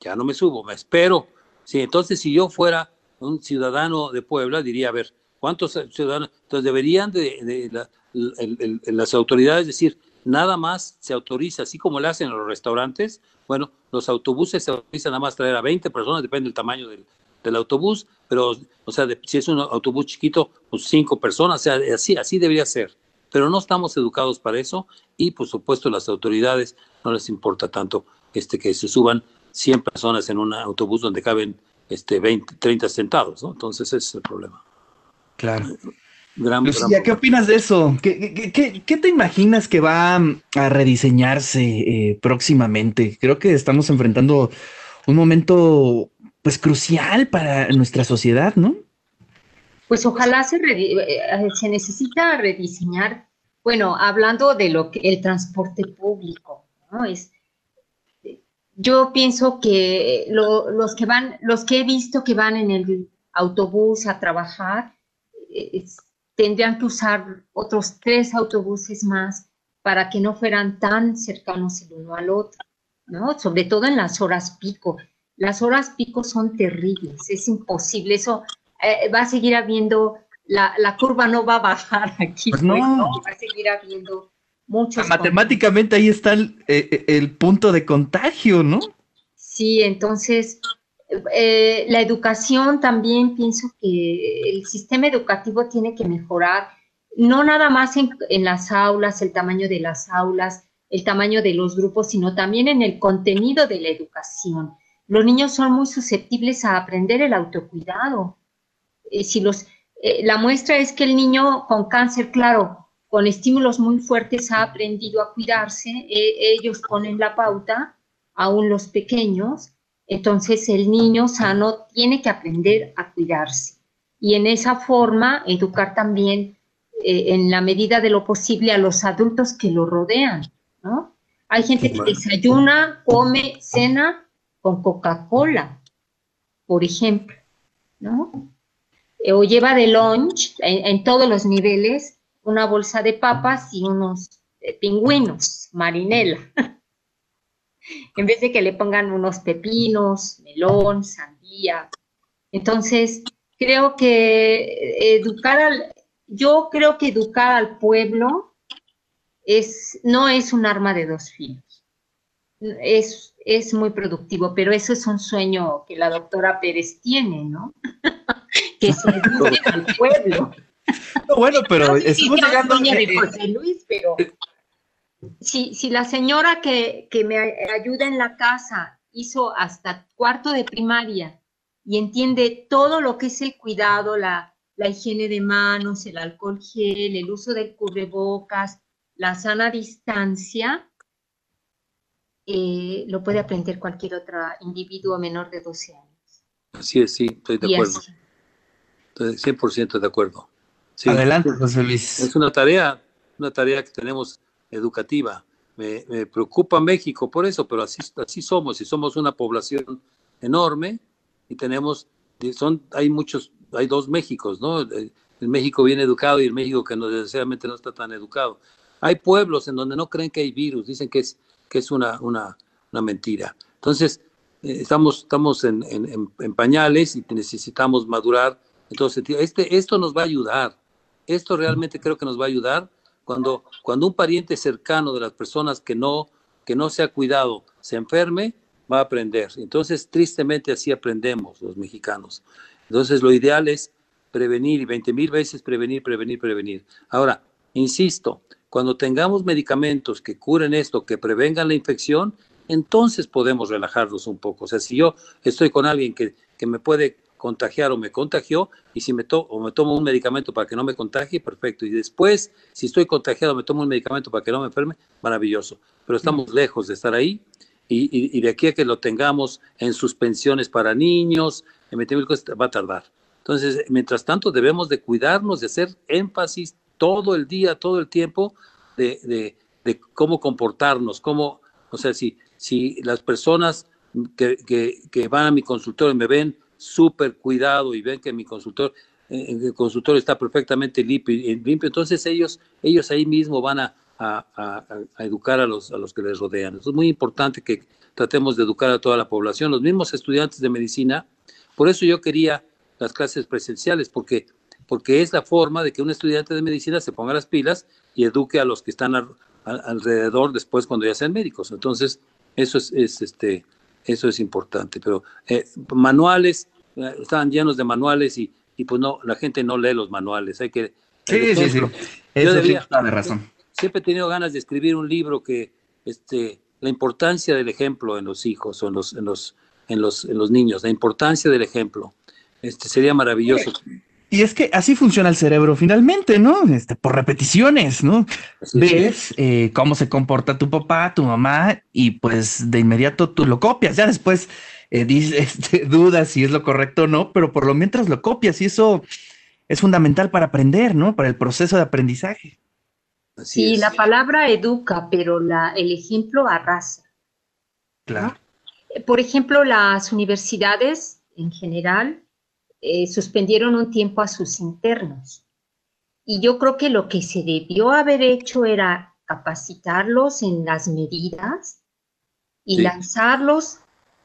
ya no me subo, me espero. Sí, entonces si yo fuera un ciudadano de Puebla diría, a ver, ¿cuántos ciudadanos? Entonces deberían de, las autoridades decir, nada más se autoriza, así como lo hacen en los restaurantes, bueno, los autobuses se autorizan nada más traer a 20 personas, depende del tamaño del, autobús, pero, o sea, si es un autobús chiquito, pues cinco personas, o sea, así, así debería ser. Pero no estamos educados para eso y, por supuesto, las autoridades no les importa tanto este que se suban 100 personas en un autobús donde caben este, 20, 30 centavos, ¿no? Entonces ese es el problema. Claro. Lucía, ¿qué opinas de eso? ¿Qué, qué, te imaginas que va a rediseñarse eh, próximamente? Creo que estamos enfrentando un momento pues crucial para nuestra sociedad, ¿no? Pues ojalá se, eh, se necesita rediseñar, bueno, hablando de lo que el transporte público, ¿no? Es, yo pienso que los que van, los que he visto que van en el autobús a trabajar, eh, tendrían que usar otros tres autobuses más para que no fueran tan cercanos el uno al otro, ¿no? Sobre todo en las horas pico. Las horas pico son terribles, es imposible, eso eh, va a seguir habiendo, la, la, curva no va a bajar aquí, pues no. va a seguir habiendo muchos. Matemáticamente ahí está el, eh, el, punto de contagio, ¿no? Sí, entonces eh, la educación también pienso que el sistema educativo tiene que mejorar, no nada más en, en, las aulas, el tamaño de las aulas, el tamaño de los grupos, sino también en el contenido de la educación. Los niños son muy susceptibles a aprender el autocuidado. Eh, si los, eh, la muestra es que el niño con cáncer, claro, con estímulos muy fuertes ha aprendido a cuidarse, eh, ellos ponen la pauta, aún los pequeños, entonces el niño sano tiene que aprender a cuidarse. Y en esa forma educar también en la medida de lo posible a los adultos que lo rodean, ¿no? Hay gente que desayuna, come, cena con Coca-Cola, por ejemplo, ¿no? O lleva de lunch en, todos los niveles una bolsa de papas y unos eh, pingüinos, marinela. en vez de que le pongan unos pepinos, melón, sandía. Entonces, creo que educar al, yo creo que educar al pueblo es, no es un arma de dos filos. Es, es muy productivo, pero eso es un sueño que la doctora Pérez tiene, ¿no? que se eduque al pueblo. Bueno, pero estamos llegando... de José Luis, pero si, si la señora que, que me ayuda en la casa hizo hasta cuarto de primaria y entiende todo lo que es el cuidado, la, la higiene de manos, el alcohol gel, el uso del cubrebocas, la sana distancia, eh, lo puede aprender cualquier otro individuo menor de 12 años. Así es, sí, estoy de acuerdo. Estoy 100% de acuerdo. Adelante, José Luis. Es una tarea, una tarea que tenemos educativa. Me, preocupa México por eso, pero así, así somos y somos una población enorme y tenemos, son, hay muchos, hay dos Méxicos, ¿no? El, México bien educado y el México que no, desgraciadamente no está tan educado. Hay pueblos en donde no creen que hay virus, dicen que es, que es una, una, una mentira. Entonces, eh, estamos, estamos en, en, en, pañales y necesitamos madurar. Entonces, este, esto nos va a ayudar. Esto realmente creo que nos va a ayudar cuando, cuando un pariente cercano de las personas que no, que no se ha cuidado se enferme, va a aprender. Entonces, tristemente así aprendemos los mexicanos. Entonces, lo ideal es prevenir y 20 mil veces prevenir, prevenir, prevenir. Ahora, insisto, cuando tengamos medicamentos que curen esto, que prevengan la infección, entonces podemos relajarnos un poco. O sea, si yo estoy con alguien que, que me puede contagiar o me contagió, y si me, to o me tomo un medicamento para que no me contagie, perfecto. Y después, si estoy contagiado, me tomo un medicamento para que no me enferme, maravilloso. Pero estamos lejos de estar ahí, y, y, y de aquí a que lo tengamos en suspensiones para niños, en va a tardar. Entonces, mientras tanto, debemos de cuidarnos, de hacer énfasis todo el día, todo el tiempo de, cómo comportarnos, cómo, o sea, si, si las personas que, que, van a mi consultorio me ven súper cuidado y ven que mi consultor, eh, el consultorio está perfectamente limpio, limpio, entonces ellos, ellos ahí mismo van a, a, a, educar a los, a los que les rodean. es muy importante que tratemos de educar a toda la población, los mismos estudiantes de medicina. Por eso yo quería las clases presenciales, porque porque es la forma de que un estudiante de medicina se ponga las pilas y eduque a los que están alrededor después cuando ya sean médicos. Entonces, eso es, este, eso es importante. Pero eh, manuales, eh, están llenos de manuales y, y, pues no, la gente no lee los manuales. Hay que. Sí, sí, sí. Eso debía, tiene razón. Siempre he tenido ganas de escribir un libro que, este, la importancia del ejemplo en los hijos o en los, en los, en los, en los niños, la importancia del ejemplo. Este sería maravilloso. Y es que así funciona el cerebro finalmente, ¿no? Este, por repeticiones, ¿no? Ves eh, cómo se comporta tu papá, tu mamá, y pues de inmediato tú lo copias. Ya después eh, dices, este, dudas si es lo correcto o no, pero por lo mientras lo copias y eso es fundamental para aprender, ¿no? Para el proceso de aprendizaje. sí, la palabra educa, pero la, el ejemplo arrasa. Claro. Por ejemplo, las universidades en general eh, suspendieron un tiempo a sus internos. Y yo creo que lo que se debió haber hecho era capacitarlos en las medidas y lanzarlos,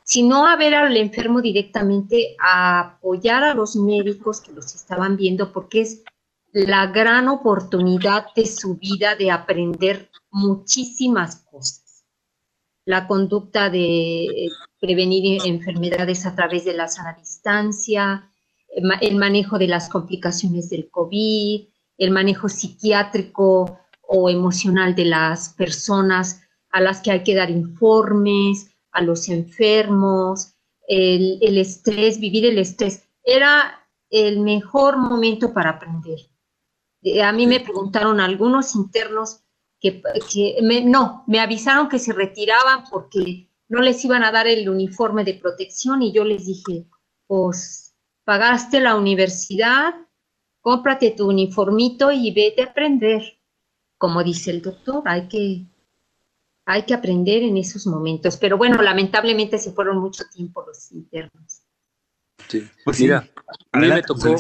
si no a ver al enfermo directamente, a apoyar a los médicos que los estaban viendo, porque es la gran oportunidad de su vida de aprender muchísimas cosas. La conducta de prevenir enfermedades a través de la sana distancia, el manejo de las complicaciones del COVID, el manejo psiquiátrico o emocional de las personas a las que hay que dar informes, a los enfermos, el, el estrés, vivir el estrés. Era el mejor momento para aprender. A mí me preguntaron algunos internos que, no, me avisaron que se retiraban porque no les iban a dar el uniforme de protección y yo les dije, pues pagaste la universidad, cómprate tu uniformito y vete a aprender. Como dice el doctor, hay que, hay que aprender en esos momentos. Pero bueno, lamentablemente se fueron mucho tiempo los internos. Sí, pues mira, a mí me tocó,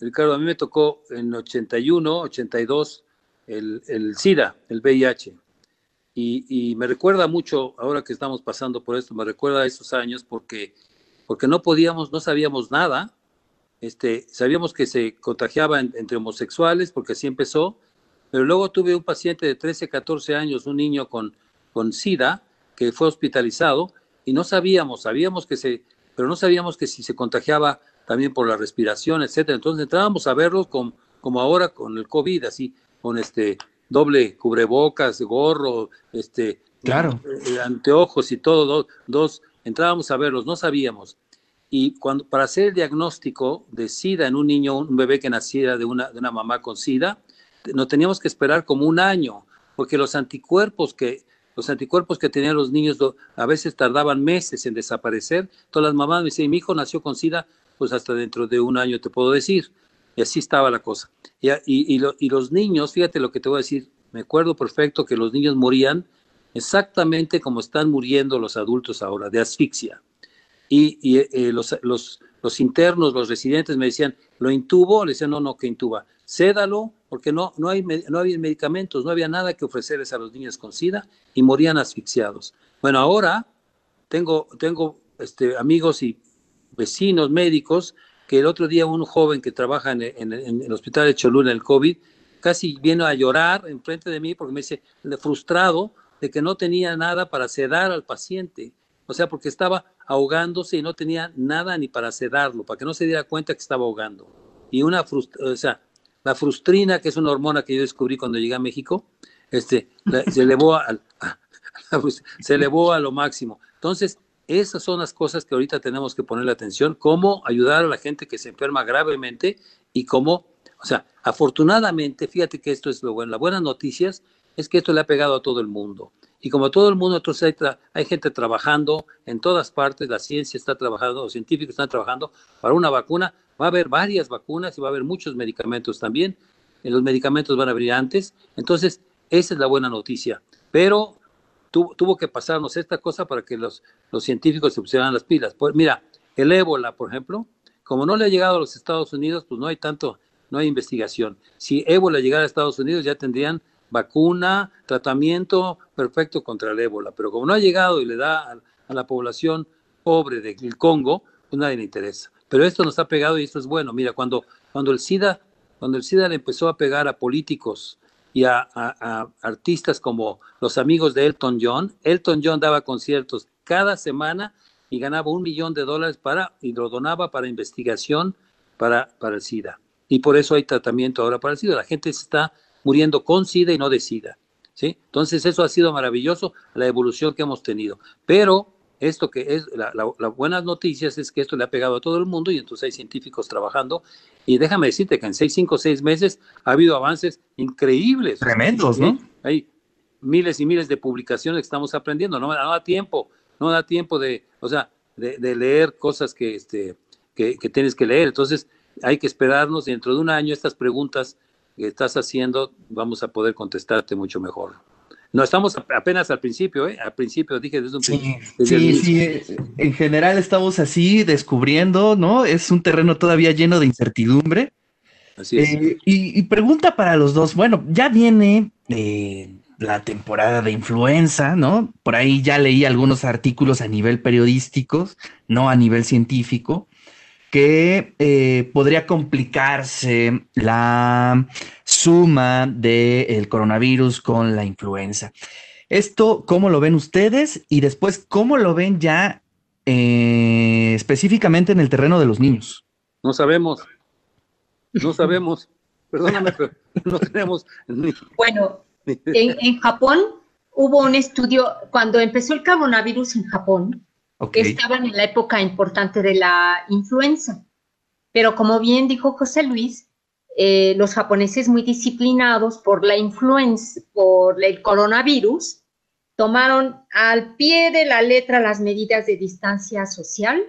Ricardo, a mí me tocó en 81, 82 el, el SIDA, el VIH. Y, y, me recuerda mucho, ahora que estamos pasando por esto, me recuerda a esos años porque, porque no podíamos, no sabíamos nada, este, sabíamos que se contagiaba entre homosexuales, porque así empezó, pero luego tuve un paciente de 13, 14 años, un niño con, con SIDA, que fue hospitalizado, y no sabíamos, sabíamos que se, pero no sabíamos que si se contagiaba también por la respiración, etcétera. Entonces entrábamos a verlo con, como ahora con el COVID, así, con este doble cubrebocas, gorro, este, claro. Eh, anteojos y todo, dos, dos, entrábamos a verlos, no sabíamos. Y cuando, para hacer el diagnóstico de SIDA en un niño, un bebé que naciera de una, de una mamá con SIDA, no teníamos que esperar como un año, porque los anticuerpos que, los anticuerpos que tenían los niños a veces tardaban meses en desaparecer. Todas las mamás me decían, mi hijo nació con SIDA, pues hasta dentro de un año te puedo decir. Y así estaba la cosa. Y, y los niños, fíjate lo que te voy a decir, me acuerdo perfecto que los niños morían exactamente como están muriendo los adultos ahora, de asfixia y, eh, los, los, los, internos, los residentes me decían, ¿lo intubo? Le decían, no, no, que intuba. Cédalo, porque no, no, hay, no había medicamentos, no había nada que ofrecerles a los niños con SIDA y morían asfixiados. Bueno, ahora tengo, tengo este, amigos y vecinos médicos que el otro día un joven que trabaja en, en, en el hospital de Cholula, el COVID, casi vino a llorar enfrente de mí porque me dice, frustrado de que no tenía nada para sedar al paciente. O sea, porque estaba ahogándose y no tenía nada ni para sedarlo, para que no se diera cuenta que estaba ahogando. Y una, o sea, la frustrina, que es una hormona que yo descubrí cuando llegué a México, este, se elevó a, se elevó a lo máximo. Entonces, esas son las cosas que ahorita tenemos que ponerle atención, cómo ayudar a la gente que se enferma gravemente y cómo, o sea, afortunadamente, fíjate que esto es lo bueno, las buenas noticias es que esto le ha pegado a todo el mundo. Y como todo el mundo, hay, gente trabajando en todas partes, la ciencia está trabajando, los científicos están trabajando para una vacuna. Va a haber varias vacunas y va a haber muchos medicamentos también. Eh, los medicamentos van a abrir antes. Entonces, esa es la buena noticia. Pero tuvo que pasarnos esta cosa para que los, los científicos se pusieran las pilas. Pues mira, el ébola, por ejemplo, como no le ha llegado a los Estados Unidos, pues no hay tanto, no hay investigación. Si ébola llegara a Estados Unidos, ya tendrían vacuna, tratamiento perfecto contra el ébola, pero como no ha llegado y le da a, la población pobre del Congo, pues nadie le interesa. Pero esto nos ha pegado y esto es bueno. Mira, cuando, cuando el SIDA, cuando el SIDA le empezó a pegar a políticos y a, a, artistas como los amigos de Elton John, Elton John daba conciertos cada semana y ganaba un millón de dólares para, y lo donaba para investigación para, para el SIDA. Y por eso hay tratamiento ahora para el SIDA. La gente se está muriendo con SIDA y no de SIDA. ¿sí? Entonces eso ha sido maravilloso, la evolución que hemos tenido. Pero esto que es, las la, buenas noticias es que esto le ha pegado a todo el mundo y entonces hay científicos trabajando. Y déjame decirte que en seis, cinco, seis meses ha habido avances increíbles. Tremendos, ¿no? Hay miles y miles de publicaciones que estamos aprendiendo. No, da tiempo, no da tiempo de, o sea, de, leer cosas que, este, que, que tienes que leer. Entonces hay que esperarnos dentro de un año estas preguntas que estás haciendo, vamos a poder contestarte mucho mejor. No, estamos apenas al principio, ¿eh? Al principio, dije desde un principio. Sí, sí, en general estamos así descubriendo, ¿no? Es un terreno todavía lleno de incertidumbre. Así es. Eh, y, pregunta para los dos, bueno, ya viene eh, la temporada de influenza, ¿no? Por ahí ya leí algunos artículos a nivel periodístico, no a nivel científico, que eh, podría complicarse la suma del coronavirus con la influenza. Esto, ¿cómo lo ven ustedes? Y después, ¿cómo lo ven ya eh, específicamente en el terreno de los niños? No sabemos. No sabemos. Perdóname, pero no tenemos ni... Bueno, en, Japón hubo un estudio, cuando empezó el coronavirus en Japón, que estaban en la época importante de la influenza. Pero como bien dijo José Luis, eh, los japoneses muy disciplinados por la influenza, por el coronavirus, tomaron al pie de la letra las medidas de distancia social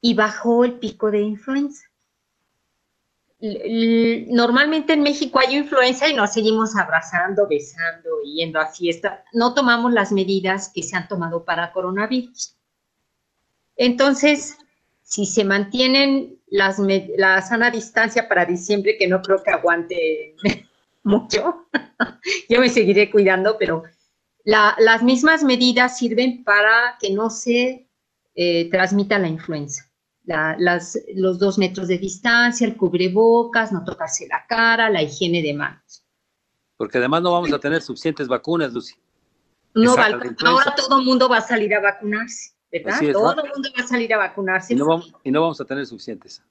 y bajó el pico de influenza. Normalmente en México hay influenza y nos seguimos abrazando, besando, yendo a fiesta. No tomamos las medidas que se han tomado para coronavirus. Entonces, si se mantienen las, la sana distancia para diciembre, que no creo que aguante mucho, yo me seguiré cuidando, pero las mismas medidas sirven para que no se eh, transmita la influenza. Las, los dos metros de distancia, el cubrebocas, no tocarse la cara, la higiene de manos. Porque además no vamos a tener suficientes vacunas, Lucy. No, ahora todo el mundo va a salir a vacunarse. ¿verdad? Todo el mundo va a salir a vacunarse. Y no, vamos, a tener suficientes.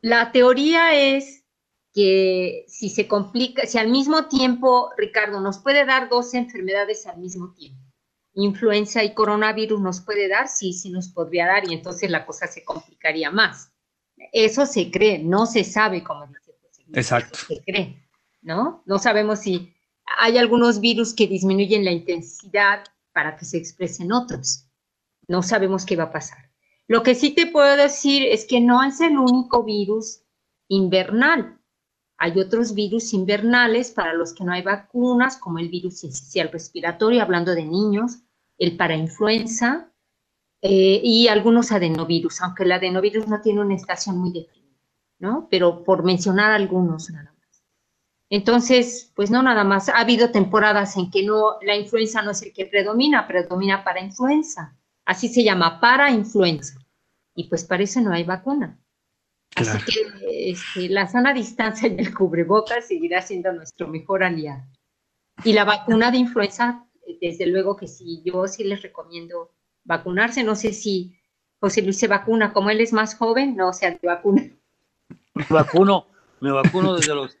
La teoría es que si se complica, si al mismo tiempo, Ricardo, nos puede dar dos enfermedades al mismo tiempo, influenza y coronavirus nos puede dar, sí, sí nos podría dar y entonces la cosa se complicaría más. Eso se cree, no se sabe, como dice Exacto. se cree, ¿no? No sabemos si hay algunos virus que disminuyen la intensidad para que se expresen otros. No sabemos qué va a pasar. Lo que sí te puedo decir es que no es el único virus invernal. Hay otros virus invernales para los que no hay vacunas, como el virus esencial respiratorio, hablando de niños, el parainfluenza eh, y algunos adenovirus, aunque el adenovirus no tiene una estación muy definida, ¿no? Pero por mencionar algunos nada más. Entonces, pues no nada más. Ha habido temporadas en que no, la influenza no es el que predomina, predomina para influenza. Así se llama, para influenza. Y pues parece no hay vacuna. Así que este, la sana distancia y el cubrebocas seguirá siendo nuestro mejor aliado. Y la vacuna de influenza, desde luego que sí, yo sí les recomiendo vacunarse. No sé si José Luis se vacuna, como él es más joven, no, se vacuna. Me vacuno, me vacuno desde los,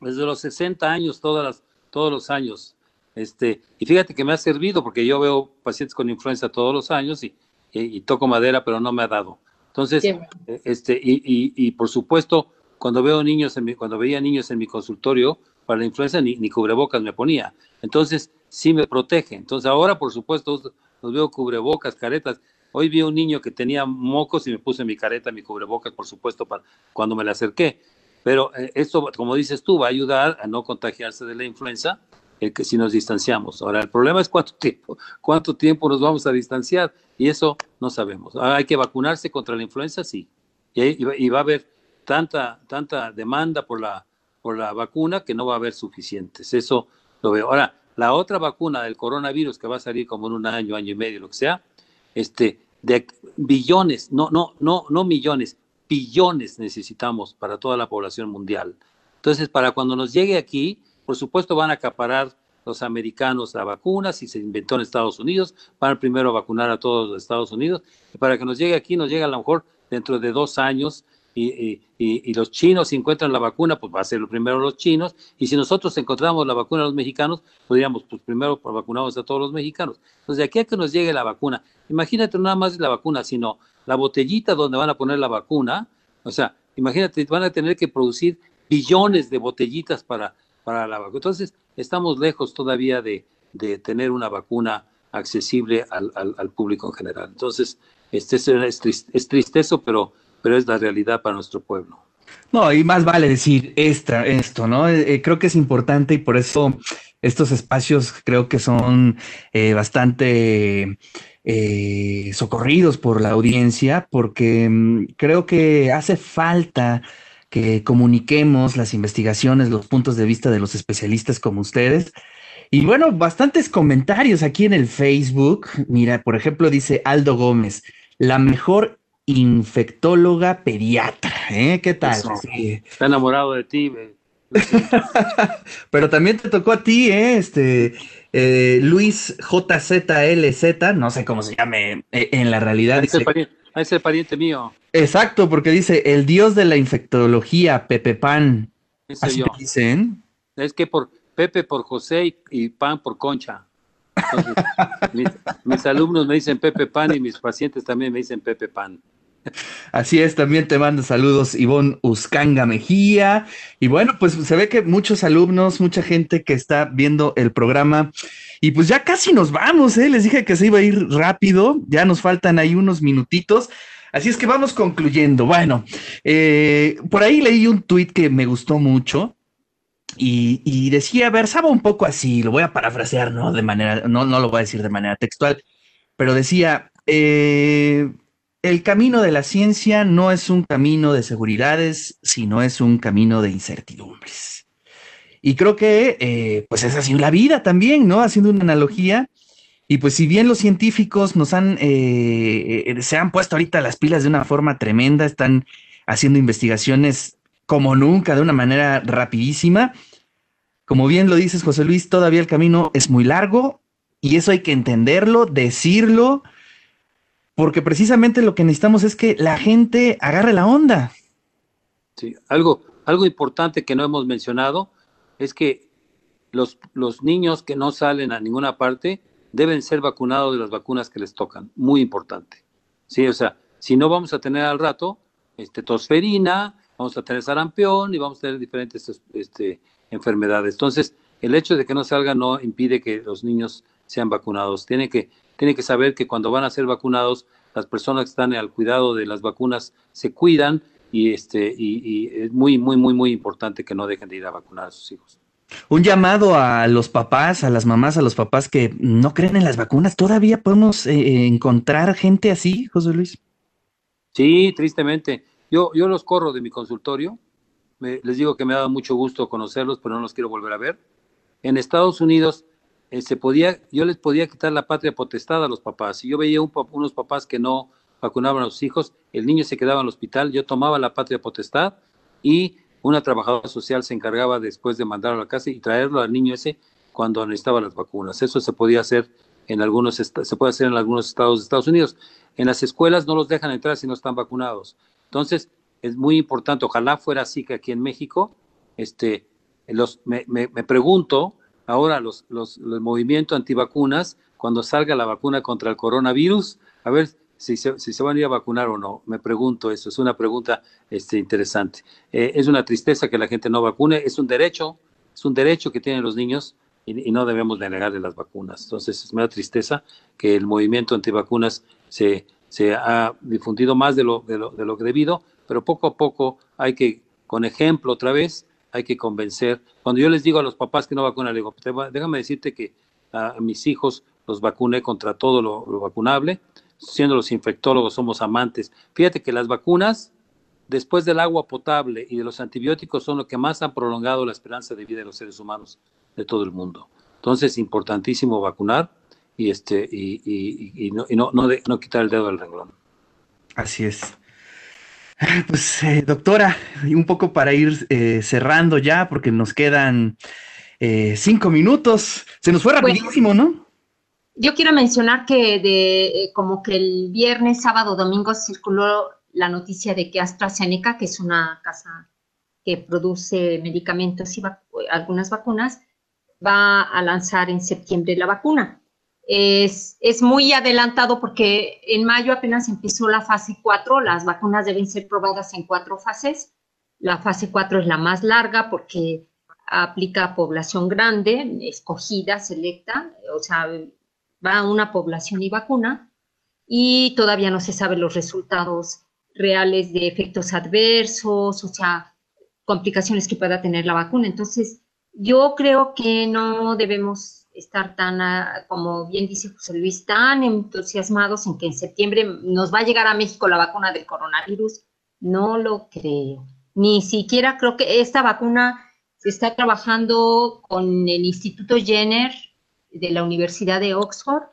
desde los 60 años, todas las, todos los años. Este, y fíjate que me ha servido porque yo veo pacientes con influenza todos los años y, y, toco madera, pero no me ha dado. Entonces, eh, este, y, y, por supuesto, cuando veo niños, en mi, cuando veía niños en mi consultorio para la influenza, ni, ni, cubrebocas me ponía. Entonces, sí me protege. Entonces, ahora, por supuesto, los veo cubrebocas, caretas. Hoy vi un niño que tenía mocos y me puse mi careta, mi cubrebocas, por supuesto, para cuando me le acerqué. Pero eh, esto, como dices tú, va a ayudar a no contagiarse de la influenza el que si nos distanciamos. Ahora, el problema es cuánto tiempo, cuánto tiempo nos vamos a distanciar y eso no sabemos. hay que vacunarse contra la influenza, sí. Y, va a haber tanta, tanta demanda por la, por la vacuna que no va a haber suficientes. Eso lo veo. Ahora, la otra vacuna del coronavirus que va a salir como en un año, año y medio, lo que sea, este, de billones, no, no, no, no millones, billones necesitamos para toda la población mundial. Entonces, para cuando nos llegue aquí, por supuesto, van a acaparar los americanos la vacuna, si se inventó en Estados Unidos, van primero a vacunar a todos los Estados Unidos, y para que nos llegue aquí, nos llegue a lo mejor dentro de dos años, y, los chinos encuentran la vacuna, pues va a ser lo primero los chinos, y si nosotros encontramos la vacuna a los mexicanos, podríamos, pues primero vacunamos a todos los mexicanos. Entonces, de aquí a que nos llegue la vacuna, imagínate nada más la vacuna, sino la botellita donde van a poner la vacuna, o sea, imagínate, van a tener que producir billones de botellitas para para la vacuna. Entonces, estamos lejos todavía de, tener una vacuna accesible al, público en general. Entonces, este es, es, tristezo, pero, pero es la realidad para nuestro pueblo. No, y más vale decir esta, esto, ¿no? Eh, eh, creo que es importante y por eso estos espacios creo que son eh, bastante socorridos por la audiencia porque mm, creo que hace falta que comuniquemos las investigaciones, los puntos de vista de los especialistas como ustedes. Y bueno, bastantes comentarios aquí en el Facebook. Mira, por ejemplo, dice Aldo Gómez, la mejor infectóloga pediatra. ¿eh? ¿Qué tal? Está enamorado de ti. Pero también te tocó a ti, ¿eh? Este, eh, Luis JZLZ, no sé cómo se llame eh, en la realidad. Es el pariente mío. Exacto, porque dice el dios de la infectología, Pepe Pan. Así dicen. Es que por Pepe por José y, Pan por Concha. Mis, alumnos me dicen Pepe Pan y mis pacientes también me dicen Pepe Pan. Así es, también te mando saludos Ivonne Uscanga Mejía. Y bueno, pues se ve que muchos alumnos, mucha gente que está viendo el programa. Y pues ya casi nos vamos, ¿eh? Les dije que se iba a ir rápido, ya nos faltan ahí unos minutitos. Así es que vamos concluyendo. Bueno, eh, por ahí leí un tuit que me gustó mucho y, decía, versaba un poco así, lo voy a parafrasear, ¿no? De manera, no, no lo voy a decir de manera textual, pero decía, eh, el camino de la ciencia no es un camino de seguridades, sino es un camino de incertidumbres. Y creo que, eh, pues es así la vida también, ¿no? Haciendo una analogía, y pues si bien los científicos nos han, eh, eh, se han puesto ahorita las pilas de una forma tremenda, están haciendo investigaciones como nunca, de una manera rapidísima, como bien lo dices, José Luis, todavía el camino es muy largo y eso hay que entenderlo, decirlo, porque precisamente lo que necesitamos es que la gente agarre la onda. Sí, algo, algo importante que no hemos mencionado es que los, los niños que no salen a ninguna parte, deben ser vacunados de las vacunas que les tocan. Muy importante. Sí, o sea, si no vamos a tener al rato este, tosferina, vamos a tener sarampión y vamos a tener diferentes este, enfermedades. Entonces, el hecho de que no salga no impide que los niños sean vacunados. Tiene que, que saber que cuando van a ser vacunados, las personas que están al cuidado de las vacunas se cuidan y, este, y, y es muy, muy, muy, muy importante que no dejen de ir a vacunar a sus hijos. Un llamado a los papás, a las mamás, a los papás que no creen en las vacunas. ¿Todavía podemos eh, encontrar gente así, José Luis? Sí, tristemente. Yo, yo los corro de mi consultorio. Les digo que me dado mucho gusto conocerlos, pero no los quiero volver a ver. En Estados Unidos eh, se podía, yo les podía quitar la patria potestad a los papás. Si yo veía unos papás que no vacunaban a sus hijos, el niño se quedaba en el hospital, yo tomaba la patria potestad y una trabajadora social se encargaba después de mandarlo a la casa y traerlo al niño ese cuando necesitaba las vacunas. Eso se podía hacer en algunos se puede hacer en algunos estados de Estados Unidos. En las escuelas no los dejan entrar si no están vacunados. Entonces, es muy importante, ojalá fuera así que aquí en México, este, los, me, me, pregunto, ahora los, los, movimientos antivacunas, cuando salga la vacuna contra el coronavirus, a ver si se, si se, van a ir a vacunar o no. Me pregunto eso, es una pregunta este, interesante. Eh, es una tristeza que la gente no vacune, es un derecho, es un derecho que tienen los niños y, no debemos negarle las vacunas. Entonces, me da tristeza que el movimiento antivacunas se, se ha difundido más de lo, de, lo, de lo debido, pero poco a poco hay que, con ejemplo otra vez, hay que convencer. Cuando yo les digo a los papás que no vacunan, les digo, déjame decirte que a mis hijos los vacuné contra todo lo, vacunable, siendo los infectólogos somos amantes. Fíjate que las vacunas, después del agua potable y de los antibióticos, son lo que más han prolongado la esperanza de vida de los seres humanos de todo el mundo. Entonces, importantísimo vacunar y este y, no, no, no, quitar el dedo del renglón. Así es. Pues, eh, doctora, un poco para ir eh, cerrando ya, porque nos quedan eh, cinco minutos. Se nos fue rapidísimo, ¿no? yo quiero mencionar que de eh, como que el viernes, sábado, domingo circuló la noticia de que AstraZeneca, que es una casa que produce medicamentos y algunas vacunas, va a lanzar en septiembre la vacuna. Es, es, muy adelantado porque en mayo apenas empezó la fase 4, las vacunas deben ser probadas en cuatro fases. La fase 4 es la más larga porque aplica a población grande, escogida, selecta, o sea, va a una población y vacuna y todavía no se saben los resultados reales de efectos adversos, o sea, complicaciones que pueda tener la vacuna. Entonces, yo creo que no debemos estar tan, ah, como bien dice José Luis, tan entusiasmados en que en septiembre nos va a llegar a México la vacuna del coronavirus. No lo creo. Ni siquiera creo que esta vacuna se está trabajando con el Instituto Jenner de la Universidad de Oxford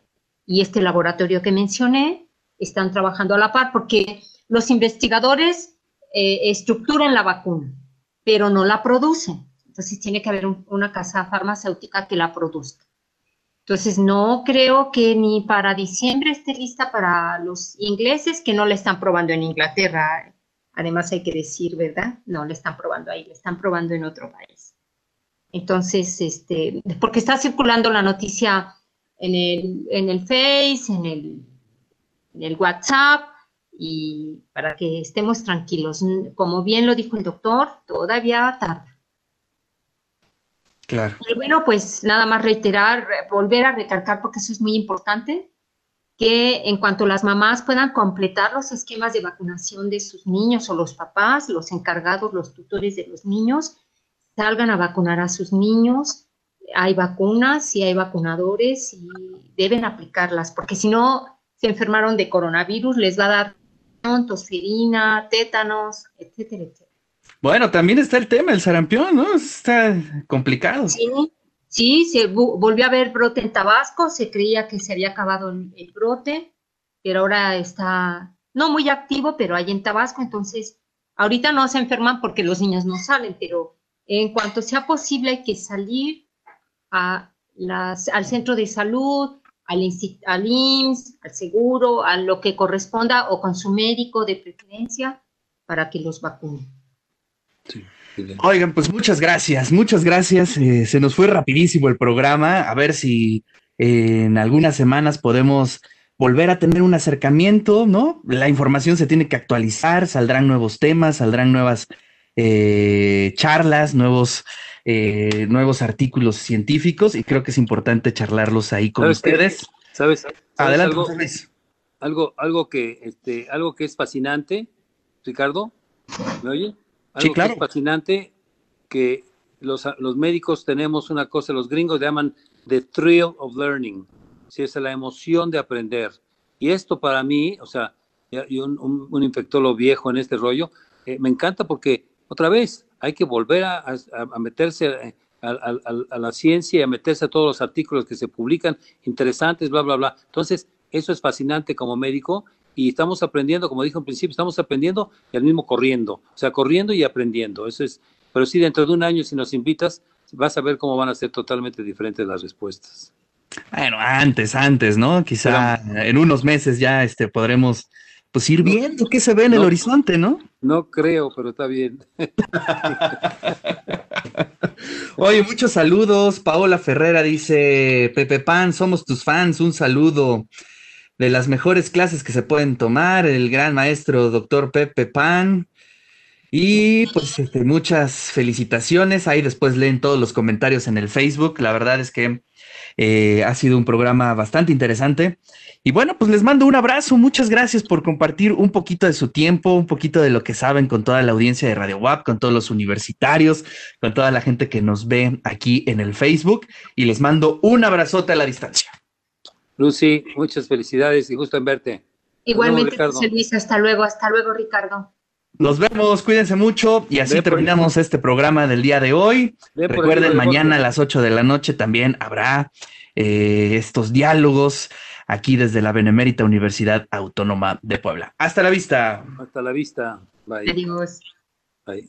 y este laboratorio que mencioné están trabajando a la par porque los investigadores eh, estructuran la vacuna, pero no la producen. Entonces tiene que haber una casa farmacéutica que la produzca. Entonces no creo que ni para diciembre esté lista para los ingleses que no la están probando en Inglaterra. Además hay que decir, ¿verdad? No la están probando ahí, la están probando en otro país. Entonces, este, porque está circulando la noticia en el, en el Face, en el, en el WhatsApp, y para que estemos tranquilos. Como bien lo dijo el doctor, todavía tarda. Claro. Bueno, pues nada más reiterar, volver a recalcar, porque eso es muy importante, que en cuanto las mamás puedan completar los esquemas de vacunación de sus niños o los papás, los encargados, los tutores de los niños, salgan a vacunar a sus niños. Hay vacunas y hay vacunadores y deben aplicarlas, porque si no se enfermaron de coronavirus, les va a dar tosferina, tétanos, etcétera, etcétera. Bueno, también está el tema, el sarampión, ¿no? Está complicado. Sí, sí, se volvió a haber brote en Tabasco, se creía que se había acabado el, brote, pero ahora está, no muy activo, pero hay en Tabasco, entonces ahorita no se enferman porque los niños no salen, pero en cuanto sea posible hay que salir al centro de salud, al, al IMSS, al seguro, a lo que corresponda o con su médico de preferencia para que los vacunen. Oigan, pues muchas gracias, muchas gracias. Eh, se nos fue rapidísimo el programa. A ver si eh, en algunas semanas podemos volver a tener un acercamiento, ¿no? La información se tiene que actualizar, saldrán nuevos temas, saldrán nuevas eh, charlas, nuevos eh, nuevos artículos científicos y creo que es importante charlarlos ahí con ustedes. ¿Sabes? Adelante, algo, algo, que, este, algo que es fascinante, Ricardo, ¿me oye? Algo sí, claro. que es fascinante que los, los médicos tenemos una cosa, los gringos llaman the thrill of learning, si es la emoción de aprender. Y esto para mí, o sea, y un, un, infectólogo viejo en este rollo, eh, me encanta porque, otra vez, hay que volver a, meterse eh, a, la ciencia y a meterse a todos los artículos que se publican, interesantes, bla, bla, bla. Entonces, eso es fascinante como médico y estamos aprendiendo, como dijo en principio, estamos aprendiendo y al mismo corriendo, o sea, corriendo y aprendiendo. Eso es, pero sí, dentro de un año, si nos invitas, vas a ver cómo van a ser totalmente diferentes las respuestas. Bueno, antes, antes, ¿no? Quizá en unos meses ya este, podremos pues ir viendo qué se ve en el horizonte, ¿no? No creo, pero está bien. Oye, muchos saludos. Paola Ferrera dice, Pepe Pan, somos tus fans, un saludo de las mejores clases que se pueden tomar, el gran maestro doctor Pepe Pan. Y pues este, muchas felicitaciones. Ahí después leen todos los comentarios en el Facebook. La verdad es que eh, ha sido un programa bastante interesante. Y bueno, pues les mando un abrazo. Muchas gracias por compartir un poquito de su tiempo, un poquito de lo que saben con toda la audiencia de Radio WAP, con todos los universitarios, con toda la gente que nos ve aquí en el Facebook. Y les mando un abrazote a la distancia. Lucy, muchas felicidades y gusto en verte. Igualmente, José Luis, hasta luego, hasta luego, Ricardo. Nos vemos, cuídense mucho y así terminamos este programa del día de hoy. Recuerden, mañana a las 8 de la noche también habrá eh, estos diálogos aquí desde la Benemérita Universidad Autónoma de Puebla. Hasta la vista. Hasta la vista. Bye. Adiós. Bye.